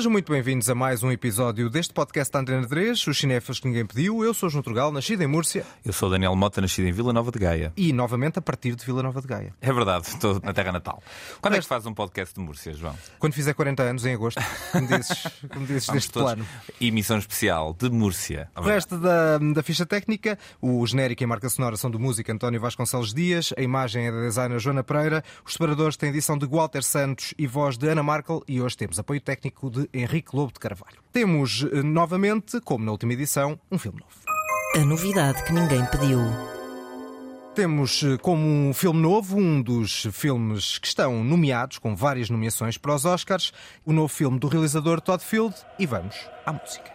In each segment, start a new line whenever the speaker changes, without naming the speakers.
Sejam muito bem-vindos a mais um episódio deste podcast da Antena 3, os cinéfilos que ninguém pediu. Eu sou João Trugal, nascido em Múrcia.
Eu sou Daniel Mota, nascido em Vila Nova de Gaia.
E novamente a partir de Vila Nova de Gaia.
É verdade, estou na terra natal. Quando é que faz um podcast de Múrcia, João?
Quando fizer 40 anos, em agosto, como dizes, como dizes deste
todos.
plano.
Emissão especial de Múrcia.
O resto da, da ficha técnica, o genérico e a marca sonora são do músico António Vasconcelos Dias, a imagem é da designer Joana Pereira, os separadores têm edição de Walter Santos e voz de Ana Markel e hoje temos apoio técnico de Henrique Lobo de Carvalho. Temos eh, novamente, como na última edição, um filme novo.
A novidade que ninguém pediu.
Temos eh, como um filme novo, um dos filmes que estão nomeados, com várias nomeações para os Oscars, o novo filme do realizador Todd Field, e vamos à música.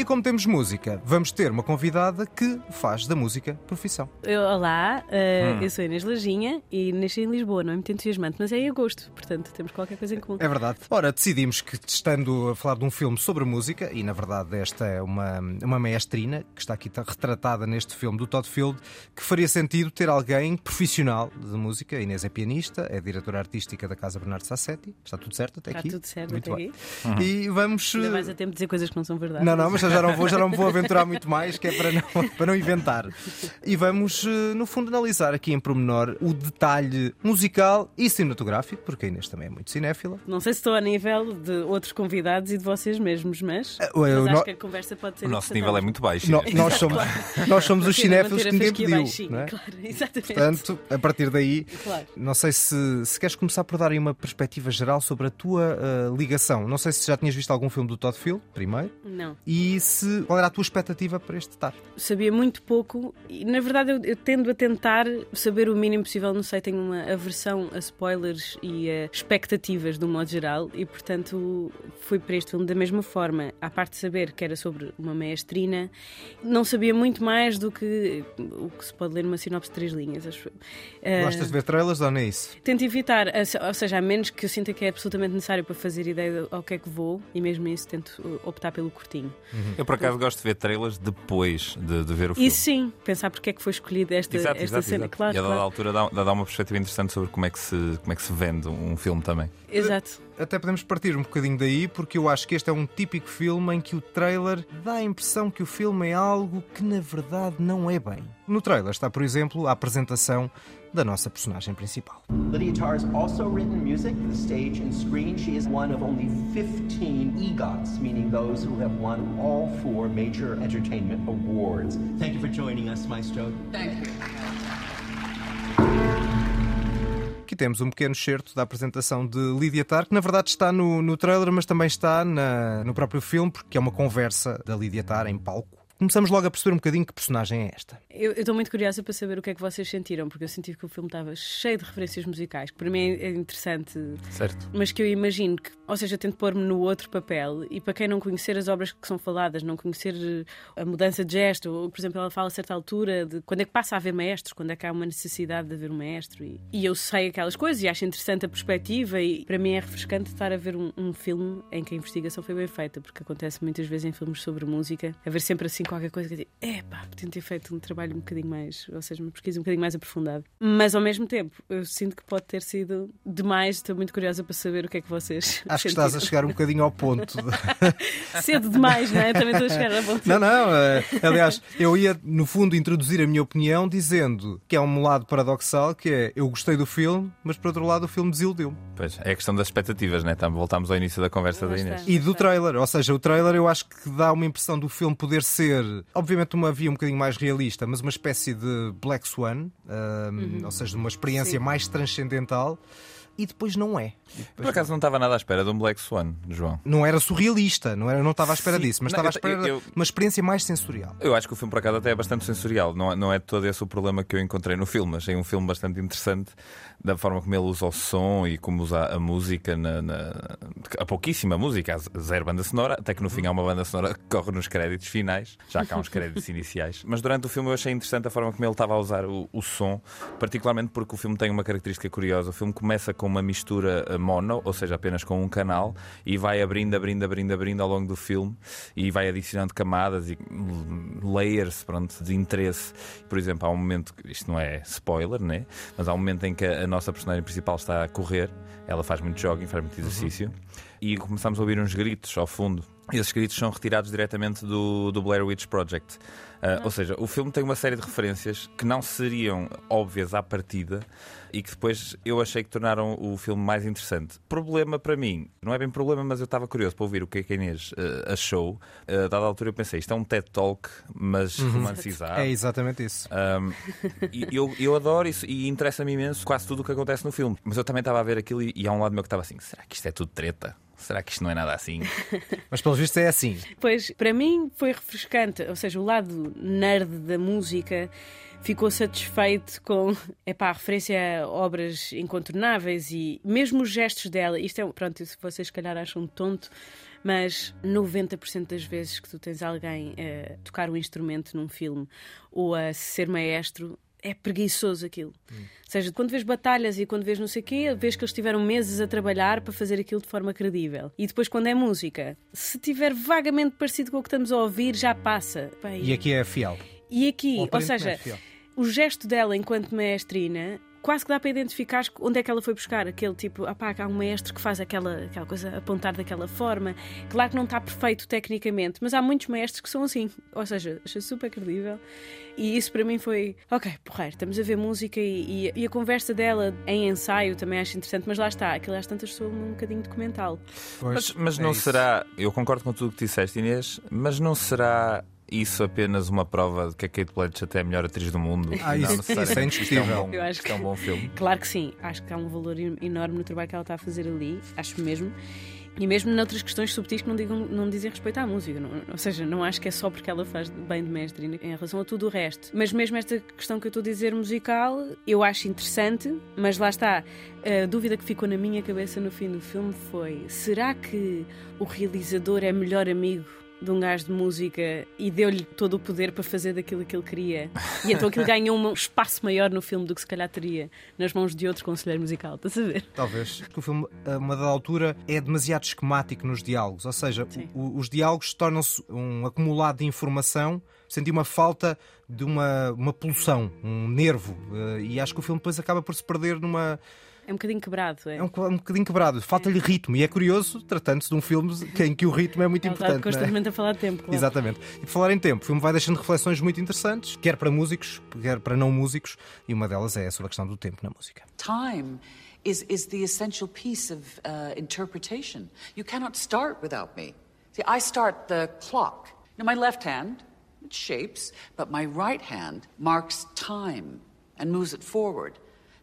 E como temos música, vamos ter uma convidada que faz da música profissão.
Eu, olá, uh, eu sou Inês Lajinha e nasci em Lisboa, não é muito entusiasmante, mas é em agosto, portanto temos qualquer coisa em comum.
É verdade. Ora, decidimos que, estando a falar de um filme sobre música, e na verdade esta é uma, uma maestrina que está aqui retratada neste filme do Todd Field, que faria sentido ter alguém profissional de música. A Inês é pianista, é diretora artística da Casa Bernardo Sassetti. Está tudo certo até
Está
aqui?
tudo certo
Muito
até
bem.
aqui.
E vamos.
Ainda mais a tempo de dizer coisas que não são verdade.
Não, não, mas já não vou, já não me vou aventurar muito mais, que é para não, para não inventar. E vamos, eh, no fundo, analisar aqui em pormenor o detalhe musical e cinematográfico, porque a Inês também é muito cinéfila.
Não sei se estou a nível de outros convidados e de vocês mesmos, mas,
Eh,
mas acho
no-
que a conversa pode ser
O nosso nível é muito baixo.
No- nós, somos, nós somos os cinéfilos que ninguém pediu.
baixinho,
não é?
Claro, exatamente.
Portanto, a partir daí,
Claro.
não sei se, se queres começar por dar aí uma perspectiva geral sobre a tua eh, ligação. Não sei se já tinhas visto algum filme do Todd Field, primeiro,
Não.
e se qual era a tua expectativa para este estar.
sabia muito pouco e na verdade eu, eu tendo a tentar saber o mínimo possível, não sei, tenho uma aversão a spoilers e a expectativas de um modo geral e portanto fui para este filme da mesma forma, à parte de saber que era sobre uma maestrina, não sabia muito mais do que o que se pode ler numa sinopse de três linhas, acho. Eh,
Gostas de ver trailers ou não é isso?
Tento evitar, ou seja, a menos que eu sinta que é absolutamente necessário para fazer ideia ao que é que vou, e mesmo isso tento uh, optar pelo curtinho.
Eu, por acaso, gosto de ver trailers depois de, de ver o filme.
E sim, pensar porque é que foi escolhida esta,
Exato,
esta
exato,
cena,
exato.
claro.
e a dada
claro.
altura dá, dá uma perspectiva interessante sobre como é, que se, como é que se vende um filme também.
Exato.
Até podemos partir um bocadinho daí, porque eu acho que este é um típico filme em que o trailer dá a impressão que o filme é algo que na verdade não é bem. No trailer está, por exemplo, a apresentação da nossa personagem principal.
Lydia Tarr has also written music for the stage and screen. She is one of only 15 EGOTs, meaning those who have won all four major entertainment awards. Thank you for joining us, Maestro.
Aqui temos um pequeno excerto da apresentação de Lydia Tarr, que na verdade está no, no trailer, mas também está na- no próprio filme, porque é uma conversa da Lydia Tarr em palco. Começamos logo a perceber um bocadinho que personagem é esta.
Eu estou muito curiosa para saber o que é que vocês sentiram, porque eu senti que o filme estava cheio de referências musicais, que para mim é interessante,
Certo.
mas que eu imagino que, ou seja, eu tento pôr-me no outro papel, e para quem não conhecer as obras que são faladas, não conhecer eh, a mudança de gesto, ou, por exemplo, ela fala a certa altura de quando é que passa a haver maestros, quando é que há uma necessidade de haver um maestro, e, e eu sei aquelas coisas e acho interessante a perspectiva, e para mim é refrescante estar a ver um, um filme em que a investigação foi bem feita, porque acontece muitas vezes em filmes sobre música, haver sempre assim qualquer coisa que eu digo, epá, podiam ter feito um trabalho um bocadinho mais, ou seja, uma pesquisa um bocadinho mais aprofundada. Mas ao mesmo tempo, eu sinto que pode ter sido demais, estou muito curiosa para saber o que é que vocês.
Acho que estás a
sentiram.
chegar um bocadinho ao ponto. de-
Cedo demais, não é? Também estou a chegar a ponto.
Não, não. eh, aliás, eu ia, no fundo, introduzir a minha opinião dizendo que é um lado paradoxal, que é eu gostei do filme, mas por outro lado o filme desiludeu-me.
Pois, é a questão das expectativas, né? Tam- Voltámos ao início da conversa da. Inês.
E do trailer, ou seja, o trailer eu acho que dá uma impressão do filme poder ser, obviamente, uma via um bocadinho mais realista, mas uma espécie de Black Swan, ahm, ou seja, uma experiência
Sim.
mais transcendental, e depois não é. Depois
Por acaso não estava nada à espera de um Black Swan, João.
Não era surrealista, não, era, não estava à espera
Sim.
disso, mas
Não,
estava à espera
eu-
de uma experiência mais sensorial.
Eu acho que o filme, por acaso, até é bastante sensorial. Não, é- não é todo esse o problema que eu encontrei no filme. Achei um filme bastante interessante da forma como ele usa o som e como usa a música, na, na- a pouquíssima música, a zero banda sonora, até que no fim há uma banda sonora que corre nos créditos finais, já que há uns créditos iniciais. Mas durante o filme eu achei interessante a forma como ele estava a usar o, o som, particularmente porque o filme tem uma característica curiosa. O filme começa com uma mistura eh, mono, ou seja, apenas com um canal, e vai abrindo, abrindo, abrindo, abrindo ao longo do filme e vai adicionando camadas e layers pronto, de interesse. Por exemplo, há um momento, isto não é spoiler, né? mas há um momento em que a nossa personagem principal está a correr, ela faz muito jogging, faz muito exercício, uhum. e começamos a ouvir uns gritos ao fundo. Esses gritos são retirados diretamente do, do Blair Witch Project. Uh, ou seja, o filme tem uma série de referências que não seriam óbvias à partida e que depois eu achei que tornaram o filme mais interessante. Problema para mim, não é bem problema, mas eu estava curioso para ouvir o que é que a Inês uh, achou. Uh, dada a altura eu pensei, isto é um TED Talk, mas uhum. romancizado.
É exatamente isso. Um,
e eu, eu adoro isso e interessa-me imenso quase tudo o que acontece no filme. Mas eu também estava a ver aquilo e, e há um lado meu que estava assim: será que isto é tudo treta? Será que isto não é nada assim?
Mas pelo visto é assim.
Pois, para mim foi refrescante. Ou seja, o lado nerd da música ficou satisfeito com epá, a referência a obras incontornáveis e mesmo os gestos dela. Isto é, pronto, se vocês se calhar acham tonto, mas 90% das vezes que tu tens alguém a tocar um instrumento num filme ou a ser maestro, é preguiçoso aquilo. Hum. Ou seja, quando vês batalhas e quando vês não sei o quê, vês que eles tiveram meses a trabalhar para fazer aquilo de forma credível. E depois, quando é música, se tiver vagamente parecido com o que estamos a ouvir, já passa.
Bem, e aqui é fiel.
E aqui, ou, seja, é o gesto dela enquanto maestrina quase que dá para identificar onde é que ela foi buscar aquele tipo, ah pá, há um mestre que faz aquela, aquela coisa, apontar daquela forma. Claro que não está perfeito tecnicamente, mas há muitos mestres que são assim. Ou seja, achei super credível. E isso para mim foi, ok, porreiro, estamos a ver música e, e, e, a conversa dela em ensaio também acho interessante, mas lá está, aquilo às tantas sou um bocadinho documental.
Pois, mas, mas é não isso. será, eu concordo com tudo o que disseste, Inês, mas não será isso apenas uma prova de que a Kate Blanchett é a melhor atriz do mundo.
Ah, isso, não, isso é indiscutível.
É um bom, Eu acho que é um bom filme.
Claro que sim. Acho que há um valor enorme no trabalho que ela está a fazer ali. Acho mesmo. E mesmo noutras questões subtis que não, digam, não dizem respeito à música. Não, ou seja, não acho que é só porque ela faz bem de mestre em relação a tudo o resto. Mas mesmo esta questão que eu estou a dizer musical, eu acho interessante, mas lá está. A dúvida que ficou na minha cabeça no fim do filme foi: será que o realizador é melhor amigo de um gajo de música e deu-lhe todo o poder para fazer daquilo que ele queria. E então aquilo ganhou um espaço maior no filme do que se calhar teria nas mãos de outro conselheiro musical. Estás a ver?
Talvez. Porque o filme, a uma dada altura, é demasiado esquemático nos diálogos. Ou seja, o, os diálogos tornam-se um acumulado de informação. Senti uma falta de uma, uma pulsão, um nervo. Eh, e acho que o filme depois acaba por se perder numa
é um bocadinho quebrado. É,
é um, um bocadinho quebrado. Falta-lhe é. ritmo. E é curioso, tratando-se de um filme em que o ritmo é muito Ele importante. Está
é? constantemente
é?
a falar de tempo. Claro.
Exatamente. E por falar em tempo, o filme vai deixando reflexões muito interessantes, quer para músicos, quer para não músicos, e uma delas é sobre a questão do tempo na música.
Time. Is, is the essential piece of uh, interpretation. You cannot start without me. See, I start the clock. Now, my left hand, it shapes, but my right hand marks time and moves it forward.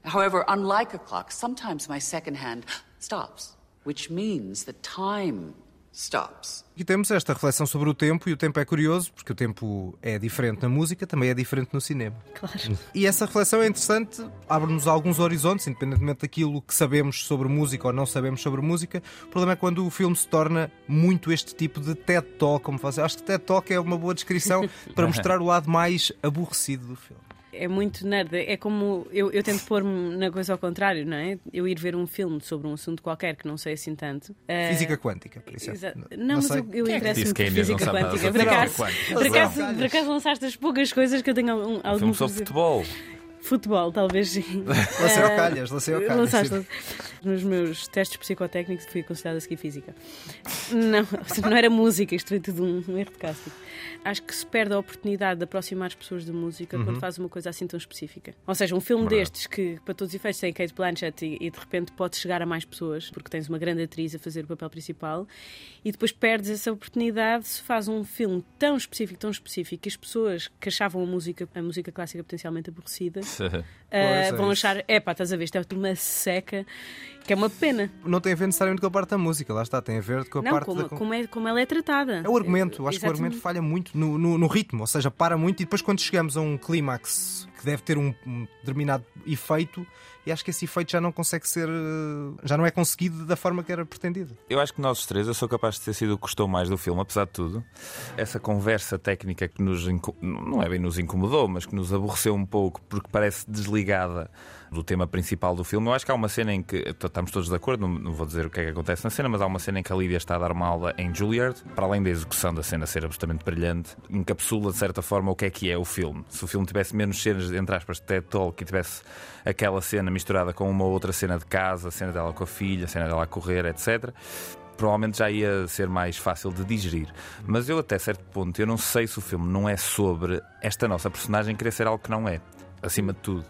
However, unlike a clock, sometimes my second hand stops, which means that time stops.
E temos esta reflexão sobre o tempo, e o tempo é curioso, porque o tempo é diferente na música, também é diferente no cinema.
Claro.
E essa reflexão é interessante, abre-nos alguns horizontes, independentemente daquilo que sabemos sobre música ou não sabemos sobre música. O problema é quando o filme se torna muito este tipo de TED Talk, como fazer. Acho que TED Talk é uma boa descrição para mostrar o lado mais aborrecido do filme
é muito nerd. É como eu, eu tento pôr-me na coisa ao contrário, não é? Eu ir ver um filme sobre um assunto qualquer que não sei assim tanto.
Uh... Física quântica, por exemplo.
Não, não, mas eu, eu é interesso-me por física quântica. Por acaso, por, acaso, por acaso lançaste as poucas coisas que eu tenho algum.
Um filme sobre futebol.
Futebol, talvez sim.
Lancei ao calhas, lancei ao calhas. Lançaste.
Nos meus testes psicotécnicos fui considerada a seguir física. Não, não era música, isto foi tudo um, um erro de casting acho que se perde a oportunidade de aproximar as pessoas de música uhum. quando faz uma coisa assim tão específica. Ou seja, um filme Verdade. destes que, para todos os efeitos, tem Kate Blanchett e, e, de repente pode chegar a mais pessoas, porque tens uma grande atriz a fazer o papel principal, e depois perdes essa oportunidade se faz um filme tão específico, tão específico, que as pessoas que achavam a música, a música clássica potencialmente aborrecida uh, é vão achar, é pá, estás a ver, isto é uma seca que é uma pena.
Não tem a ver necessariamente com a parte da música, lá está, tem a ver com a
não,
parte
como,
da.
Como, é, como ela é tratada.
É o argumento, acho Exatamente. que o argumento falha muito no, no, no, ritmo, ou seja, para muito e depois quando chegamos a um clímax que deve ter um, um determinado efeito e acho que esse efeito já não consegue ser, já não é conseguido da forma que era pretendido.
Eu acho que nós três, eu sou capaz de ter sido o que gostou mais do filme, apesar de tudo. Essa conversa técnica que nos não é bem nos incomodou, mas que nos aborreceu um pouco porque parece desligada do tema principal do filme. Eu acho que há uma cena em que estamos todos de acordo, não, vou dizer o que é que acontece na cena, mas há uma cena em que a Lídia está a dar uma aula em Juilliard, para além da execução da cena ser absolutamente brilhante, encapsula de certa forma o que é que é o filme. Se o filme tivesse menos cenas, entre aspas, de TED Talk e tivesse aquela cena misturada com uma outra cena de casa, a cena dela com a filha, a cena dela a correr, etc provavelmente já ia ser mais fácil de digerir. Mas eu, até certo ponto, eu não sei se o filme não é sobre esta nossa personagem querer ser algo que não é, acima de tudo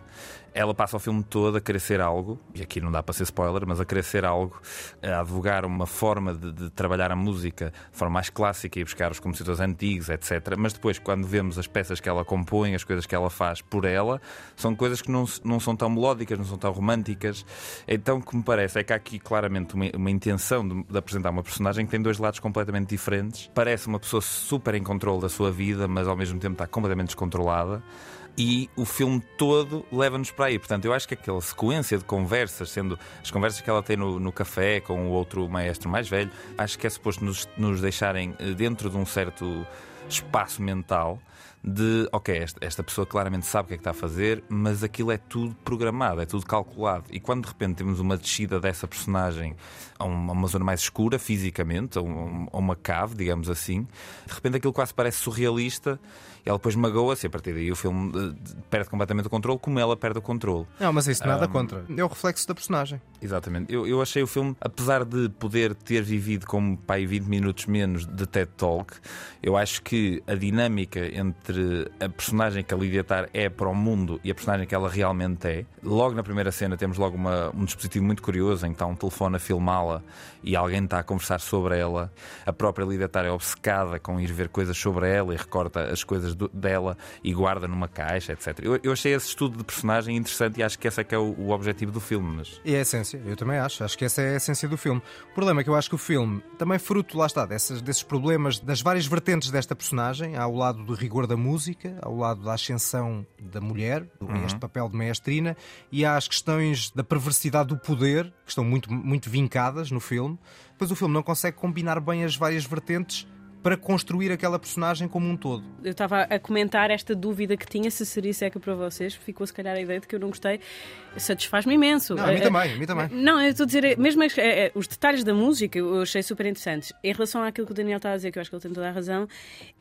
ela passa o filme todo a querer ser algo, e aqui não dá para ser spoiler, mas a querer ser algo, a advogar uma forma de, de trabalhar a música de forma mais clássica e buscar os compositores antigos, etc. Mas depois, quando vemos as peças que ela compõe, as coisas que ela faz por ela, são coisas que não, não são tão melódicas, não são tão românticas. Então, o que me parece é que há aqui claramente uma, uma intenção de, de apresentar uma personagem que tem dois lados completamente diferentes. Parece uma pessoa super em controle da sua vida, mas ao mesmo tempo está completamente descontrolada e o filme todo leva-nos para aí. Portanto, eu acho que aquela sequência de conversas, sendo as conversas que ela tem no, no café com o outro maestro mais velho, acho que é suposto nos, nos deixarem eh, dentro de um certo espaço mental de, ok, esta, esta, pessoa claramente sabe o que é que está a fazer, mas aquilo é tudo programado, é tudo calculado. E quando de repente temos uma descida dessa personagem a uma, a uma zona mais escura, fisicamente, a, um, a uma cave, digamos assim, de repente aquilo quase parece surrealista ela depois magoa-se e a partir daí o filme eh, perde completamente o controle, como ela perde o controle.
Não, mas isso nada um, contra. É o reflexo da personagem.
Exatamente. Eu, eu achei o filme, apesar de poder ter vivido como pai 20 minutos menos de TED Talk, eu acho que a dinâmica entre a personagem que a Lydia Tar é para o mundo e a personagem que ela realmente é, logo na primeira cena temos logo uma, um dispositivo muito curioso em que está um telefone a filmá-la e alguém está a conversar sobre ela. A própria Tar é obcecada com ir ver coisas sobre ela e recorta as coisas do, dela e guarda numa caixa, etc. Eu, eu, achei esse estudo de personagem interessante e acho que esse é que é o, o objetivo do filme. Mas...
E é a essência, eu também acho. Acho que essa é a essência do filme. O problema é que eu acho que o filme, também fruto, lá está, dessas, desses problemas, das várias vertentes desta personagem, ao lado do rigor da música, ao lado da ascensão da mulher, uhum. este papel de maestrina, e há as questões da perversidade do poder, que estão muito, muito vincadas no filme. Depois o filme não consegue combinar bem as várias vertentes para construir aquela personagem como um todo.
Eu estava a comentar esta dúvida que tinha se seria seca para vocês, ficou se calhar a ideia de que eu não gostei, satisfaz-me imenso.
Não, a mim também, a mim também.
Não, eu estou a dizer, mesmo é, é, os detalhes da música eu achei super interessantes. Em relação àquilo que o Daniel está a dizer, que eu acho que ele tem toda a razão,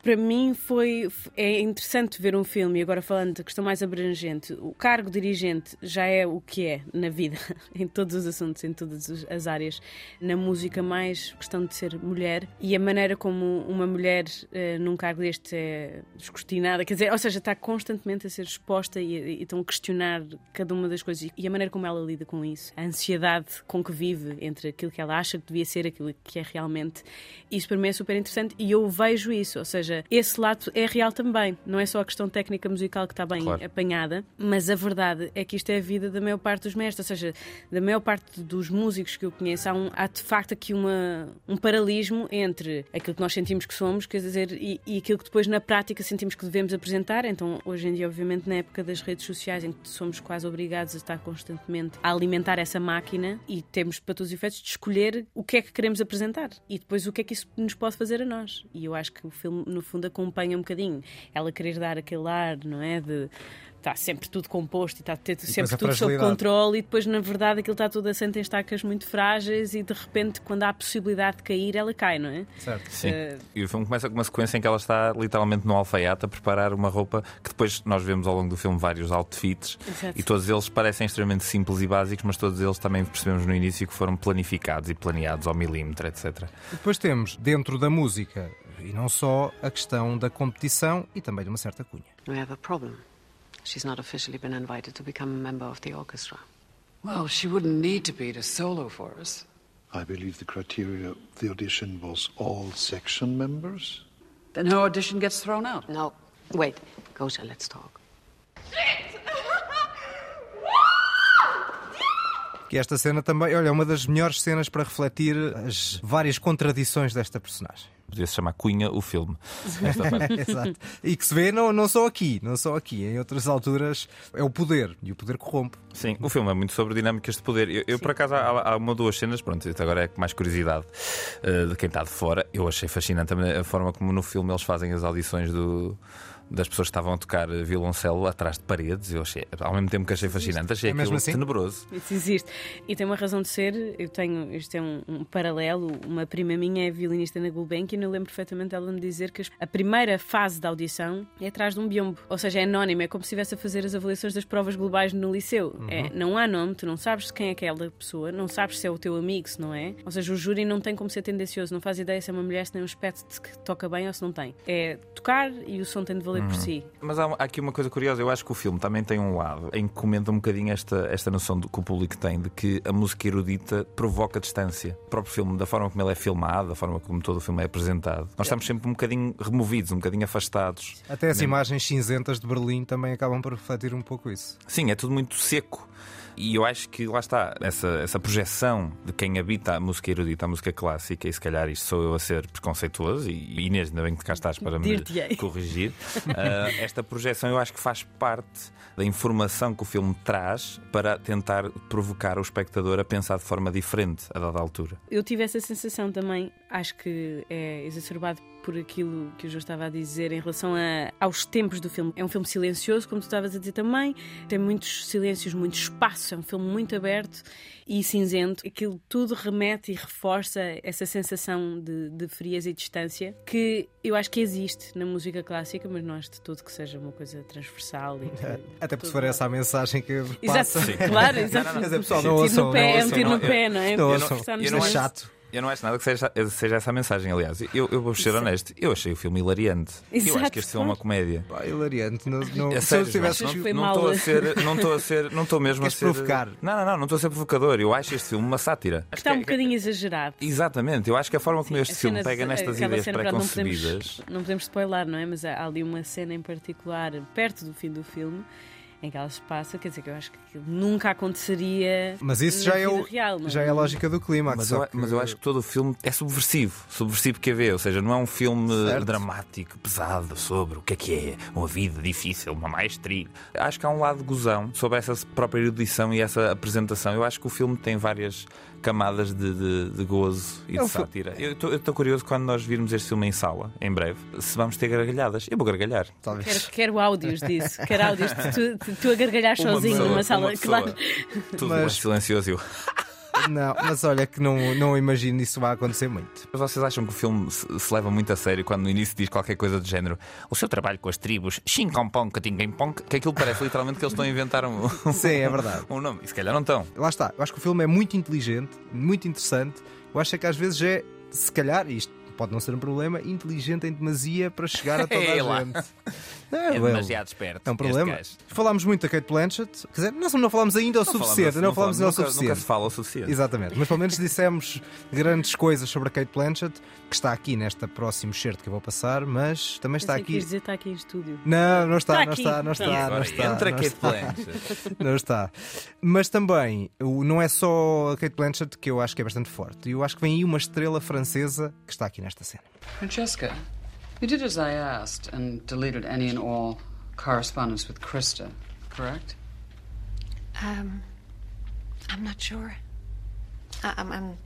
para mim foi é interessante ver um filme, e agora falando da questão mais abrangente, o cargo dirigente já é o que é na vida, em todos os assuntos, em todas as áreas. Na música, mais questão de ser mulher e a maneira como uma mulher uh, num cargo deste é descortinada, quer dizer, ou seja, está constantemente a ser exposta e, e estão a questionar cada uma das coisas e a maneira como ela lida com isso, a ansiedade com que vive entre aquilo que ela acha que devia ser, aquilo que é realmente. Isso para mim é super interessante e eu vejo isso, ou seja, esse lado é real também, não é só a questão técnica musical que está bem claro. apanhada, mas a verdade é que isto é a vida da maior parte dos mestres, ou seja, da maior parte dos músicos que eu conheço, há, um, há de facto aqui uma, um paralelismo entre aquilo que nós sentimos que somos, quer dizer, e, e, aquilo que depois na prática sentimos que devemos apresentar. Então, hoje em dia, obviamente, na época das redes sociais, em que somos quase obrigados a estar constantemente a alimentar essa máquina e temos, para todos os efeitos, de escolher o que é que queremos apresentar e depois o que é que isso nos pode fazer a nós. E eu acho que o filme, no fundo, acompanha um bocadinho ela querer dar aquele ar, não é? De está sempre tudo composto e está ter sempre tudo sob controle e depois na verdade aquilo está tudo assente em estacas muito frágeis e de repente quando há a possibilidade de cair ela cai, não é?
Certo. Sim. Uh... E o filme começa com uma sequência em que ela está literalmente no alfaiate a preparar uma roupa que depois nós vemos ao longo do filme vários outfits Exato. e todos eles parecem extremamente simples e básicos, mas todos eles também percebemos no início que foram planificados e planeados ao milímetro, etc.
E depois temos dentro da música e não só a questão da competição e também de uma certa cunha. We have a problem. She's not officially been invited to become a member of the orchestra.
Well, she wouldn't need to be to solo for us.
I believe the criteria of the audition was all section members.
Then her audition gets thrown out.
No. Wait. Gosha, let's talk.
Que esta cena também, olha, é uma das melhores cenas para refletir as várias contradições desta personagem.
Podia-se chamar Cunha o filme.
Exato. E que se vê não, não só aqui, não só aqui, em outras alturas é o poder e o poder corrompe.
Sim, o filme é muito sobre dinâmicas de poder. Eu, eu, por acaso, há, há uma ou duas cenas, pronto, agora é mais curiosidade uh, de quem está de fora. Eu achei fascinante a forma como no filme eles fazem as audições do das pessoas que estavam a tocar violoncelo atrás de paredes. Eu achei, ao mesmo tempo que achei fascinante, achei
É mesmo
aquilo
assim?
tenebroso.
Isso existe. E tem uma razão de ser. Eu tenho, isto é um, um paralelo. Uma prima minha é violinista na Gulbenkian e eu lembro perfeitamente ela me dizer que a primeira fase da audição é atrás de um biombo. Ou seja, é anónimo. É como se estivesse a fazer as avaliações das provas globais no liceu. É, não há nome, tu não sabes quem é aquela pessoa, não sabes se é o teu amigo, se não é. Ou seja, o júri não tem como ser tendencioso, não faz ideia se é uma mulher, se tem um aspecto que toca bem ou se não tem. É tocar e o som tem de valer por si.
Mas há, há aqui uma coisa curiosa, eu acho que o filme também tem um lado em que comenta um bocadinho esta, esta noção do, que o público tem de que a música erudita provoca distância. O próprio filme, da forma como ele é filmado, da forma como todo o filme é apresentado, nós estamos sempre um bocadinho removidos, um bocadinho afastados.
Até as imagens cinzentas de Berlim também acabam por refletir um pouco isso.
Sim, é tudo muito seco. E eu acho que lá está, essa, essa projeção de quem habita a música erudita, a música clássica, e se calhar isto sou eu a ser preconceituoso, e Inês, ainda bem que cá estás para me corrigir. Ah, esta projeção eu acho que faz parte da informação que o filme traz para tentar provocar o espectador a pensar de forma diferente a dada altura.
Eu tive essa sensação também, acho que é exacerbado por aquilo que o João estava a dizer em relação a- aos tempos do filme. É um filme silencioso, como tu estavas a dizer também, tem muitos silêncios, muito espaço, é um filme muito aberto e cinzento. Aquilo tudo remete e reforça essa sensação de, de frieza e distância que eu acho que existe na música clássica, mas não acho de todo que seja uma coisa transversal. E que-
Até porque se for essa a mensagem que
Exato,
passa.
claro, exato.
Mas é pessoal,
um
não
tiro
ouçam,
no pé,
não
é um
ouçam,
tiro
não.
no pé, não é?
Não
Porque
ouçam.
está-nos
eu não
É chato.
Eu não acho nada que seja, seja essa a mensagem, aliás. Eu, eu vou ser honesto, eu achei o filme hilariante. eu acho
Exato,
que este filme é uma comédia.
Pá, hilariante. Não, não,
É
se
sério,
eu tivesse
que
não estou a ser, não estou a ser, não estou mesmo
Queres
a ser
provocar?
Não, não, não, não estou a ser provocador. Eu acho este filme uma sátira. Acho
Está um
que é-
bocadinho exagerado.
Exatamente, eu acho que a forma como este filme pega nestas ideias
cena, pronto, não
pré-concebidas.
podemos, não podemos spoiler, não é? Mas há ali uma cena em particular, perto do fim do filme, em que ela se passa, quer dizer que eu acho que aquilo nunca aconteceria
Mas isso
na
já é, o,
real, não é?
já é a lógica do clímax.
Mas eu, mas eu acho que todo o filme é subversivo, subversivo que vê, ou seja, não é um filme
Certo.
dramático, pesado sobre o que é que é uma vida difícil, uma maestria. Acho que há um lado de gozão sobre essa própria erudição e essa apresentação. Eu acho que o filme tem várias camadas de, de- de gozo e de sátira. Eu estou curioso quando nós virmos este filme em sala, em breve, se vamos ter gargalhadas. Eu vou gargalhar.
Talvez.
Quero, quero áudios disso, quero áudios de tu, de tu a gargalhar
Uma
sozinho
pessoa,
numa sala. Claro.
Tudo
Mas-
mais silencioso. Eu.
Não, mas olha que não, não imagino isso vai acontecer muito.
Mas vocês acham que o filme se, se leva muito a sério quando no início diz qualquer coisa do género o seu trabalho com as tribos, Xincompong, Catinguempong, que aquilo parece literalmente que eles estão a inventar um,
Sim, é verdade.
um nome. E se calhar não estão.
Lá está. Eu acho que o filme é muito inteligente, muito interessante. Eu acho é que às vezes é, se calhar, isto pode não ser um problema, inteligente em demasia para chegar a toda a
lá.
gente.
É
well,
demasiado esperto.
É um problema. Falámos muito da Kate Blanchett, quer dizer, nós não falámos ainda o suficiente,
falamos-
não falámos ainda o suficiente.
Nunca se fala o suficiente.
Exatamente, mas pelo menos dissemos grandes coisas sobre a Kate Blanchett, que está aqui nesta próximo certo que eu vou passar, mas também está
que
aqui.
ias dizer está aqui em estúdio.
Não, não está,
Está
não
aqui.
está, não
Está.
está, não
Agora
está.
entra
não
Kate
está.
Blanchett.
Não está. Mas também, não é só a Kate Blanchett que eu acho que é bastante forte. Eu acho que vem aí uma estrela francesa que está aqui nesta cena.
Francesca, you did as I asked and deleted any and all correspondence with Krista, correct?
Um, I'm not sure. I, I'm, I'm,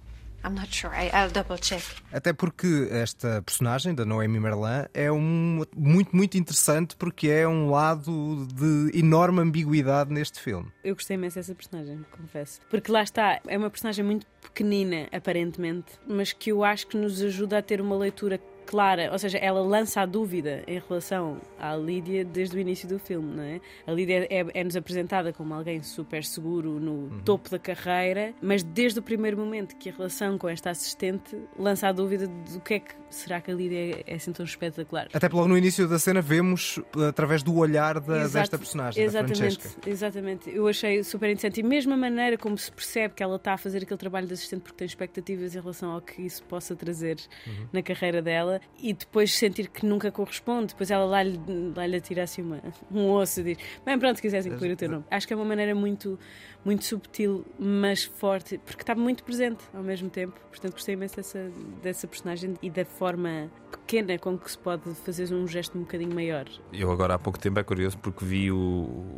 I'm not sure. I'll double check.
Até porque esta personagem da Noemi Merlan é um, muito, muito interessante porque é um lado de enorme ambiguidade neste filme.
Eu gostei imenso dessa personagem, confesso. Porque lá está, é uma personagem muito pequenina, aparentemente, mas que eu acho que nos ajuda a ter uma leitura clara. Ou seja, ela lança a dúvida em relação à Lídia desde o início do filme, não é? A Lídia é- é-nos apresentada como alguém super seguro no topo da carreira, mas desde o primeiro momento que a relação com esta assistente lança a dúvida do que é que será que a Lídia é, é assim tão espetacular.
Até logo no início da cena vemos através do olhar da-
Exato,
desta personagem, da
exatamente,
Francesca.
Exatamente, eu achei super interessante. E mesmo a maneira como se percebe que ela está a fazer aquele trabalho de assistente porque tem expectativas em relação ao que isso possa trazer
Uhum.
na carreira dela, e depois sentir que nunca corresponde. Depois ela lá lhe, lá lhe atira assim uma, um osso e diz: Bem, pronto, se quiseres incluir o teu nome. Acho que é uma maneira muito, muito subtil, mas forte, porque está muito presente ao mesmo tempo. Portanto, gostei imenso dessa, dessa personagem e da forma pequena com que se pode fazer um gesto um bocadinho maior.
Eu agora há pouco tempo é curioso porque vi o,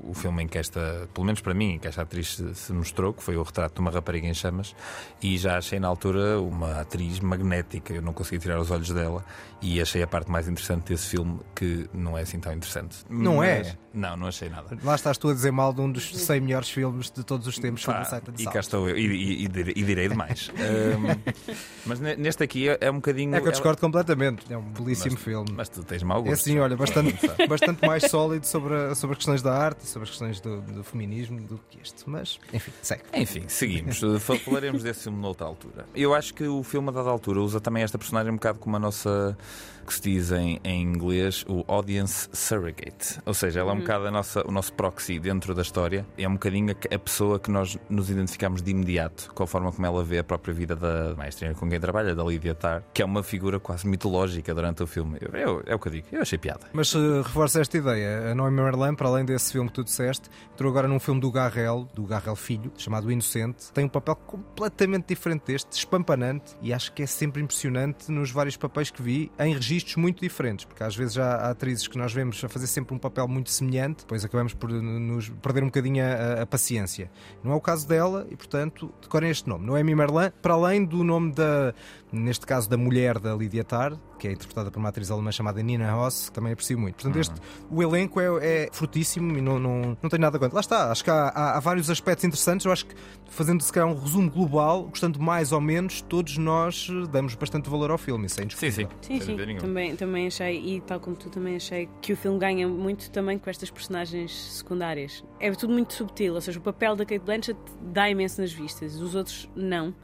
o filme em que esta, pelo menos para mim, em que esta atriz se, se mostrou, que foi o retrato de uma rapariga em chamas, e já achei na altura uma atriz magnética. Eu não consegui tirar os olhos dela e achei a parte mais interessante desse filme que não é assim tão interessante.
Não
Mas-
é?
Não, não achei nada.
Lá estás tu a dizer mal de um dos 100 melhores filmes de todos os tempos sobre
Pá,
o site de
e cá estou eu, e, e- e direi- demais. Ahm, mas ne- neste aqui é, é um bocadinho.
É que eu discordo completamente. É um belíssimo
Mas-
filme.
Mas tu tens mau gosto.
É assim, olha, bastante, bastante mais sólido sobre, a- sobre as questões da arte e sobre as questões do, do feminismo do que este. Mas, enfim, segue.
Enfim, seguimos. Fa- Falaremos desse filme noutra altura. Eu acho que o filme, a dada altura, usa também esta personagem um bocado como a nossa, que se diz em, em inglês, o audience surrogate. Ou seja, ela é um bocado a nossa, o nosso proxy dentro da história. É um bocadinho a, a pessoa que nós nos identificamos de imediato com a forma como ela vê a própria vida da maestra com quem trabalha, da Lydia Tarr, que é uma figura quase mitológica durante o filme. Eu, eu- é o que eu digo. Eu achei piada.
Mas se reforça esta ideia, a Noemi Merlan, para além desse filme que tu disseste, entrou agora num filme do Garrel, do Garrel Filho, chamado Inocente. Tem um papel completamente diferente deste, espampanante, e acho que é sempre impressionante nos vários papéis que vi, em registros muito diferentes, porque às vezes já há atrizes que nós vemos a fazer sempre um papel muito semelhante, depois acabamos por nos perder um bocadinho a, a paciência. Não é o caso dela, e portanto, decorem este nome. Noemi Merlan, para além do nome da, neste caso, da mulher da Lydia Tarr, que é interpretada por uma atriz alemã chamada Nina Ross, que também aprecio muito. Portanto, este, o elenco é, é frutíssimo e não, não, não tem nada contra. Lá está, acho que há, há- há vários aspectos interessantes. Eu acho que, fazendo se calhar um resumo global, gostando mais ou menos, todos nós eh, damos bastante valor ao filme. Isso é
Sim, sim.
Sim,
Sem
sim. Também, também achei, e tal como tu também achei, que o filme ganha muito também com estas personagens secundárias. É tudo muito subtil, ou seja, o papel da Kate Blanchett dá imenso nas vistas, os outros não.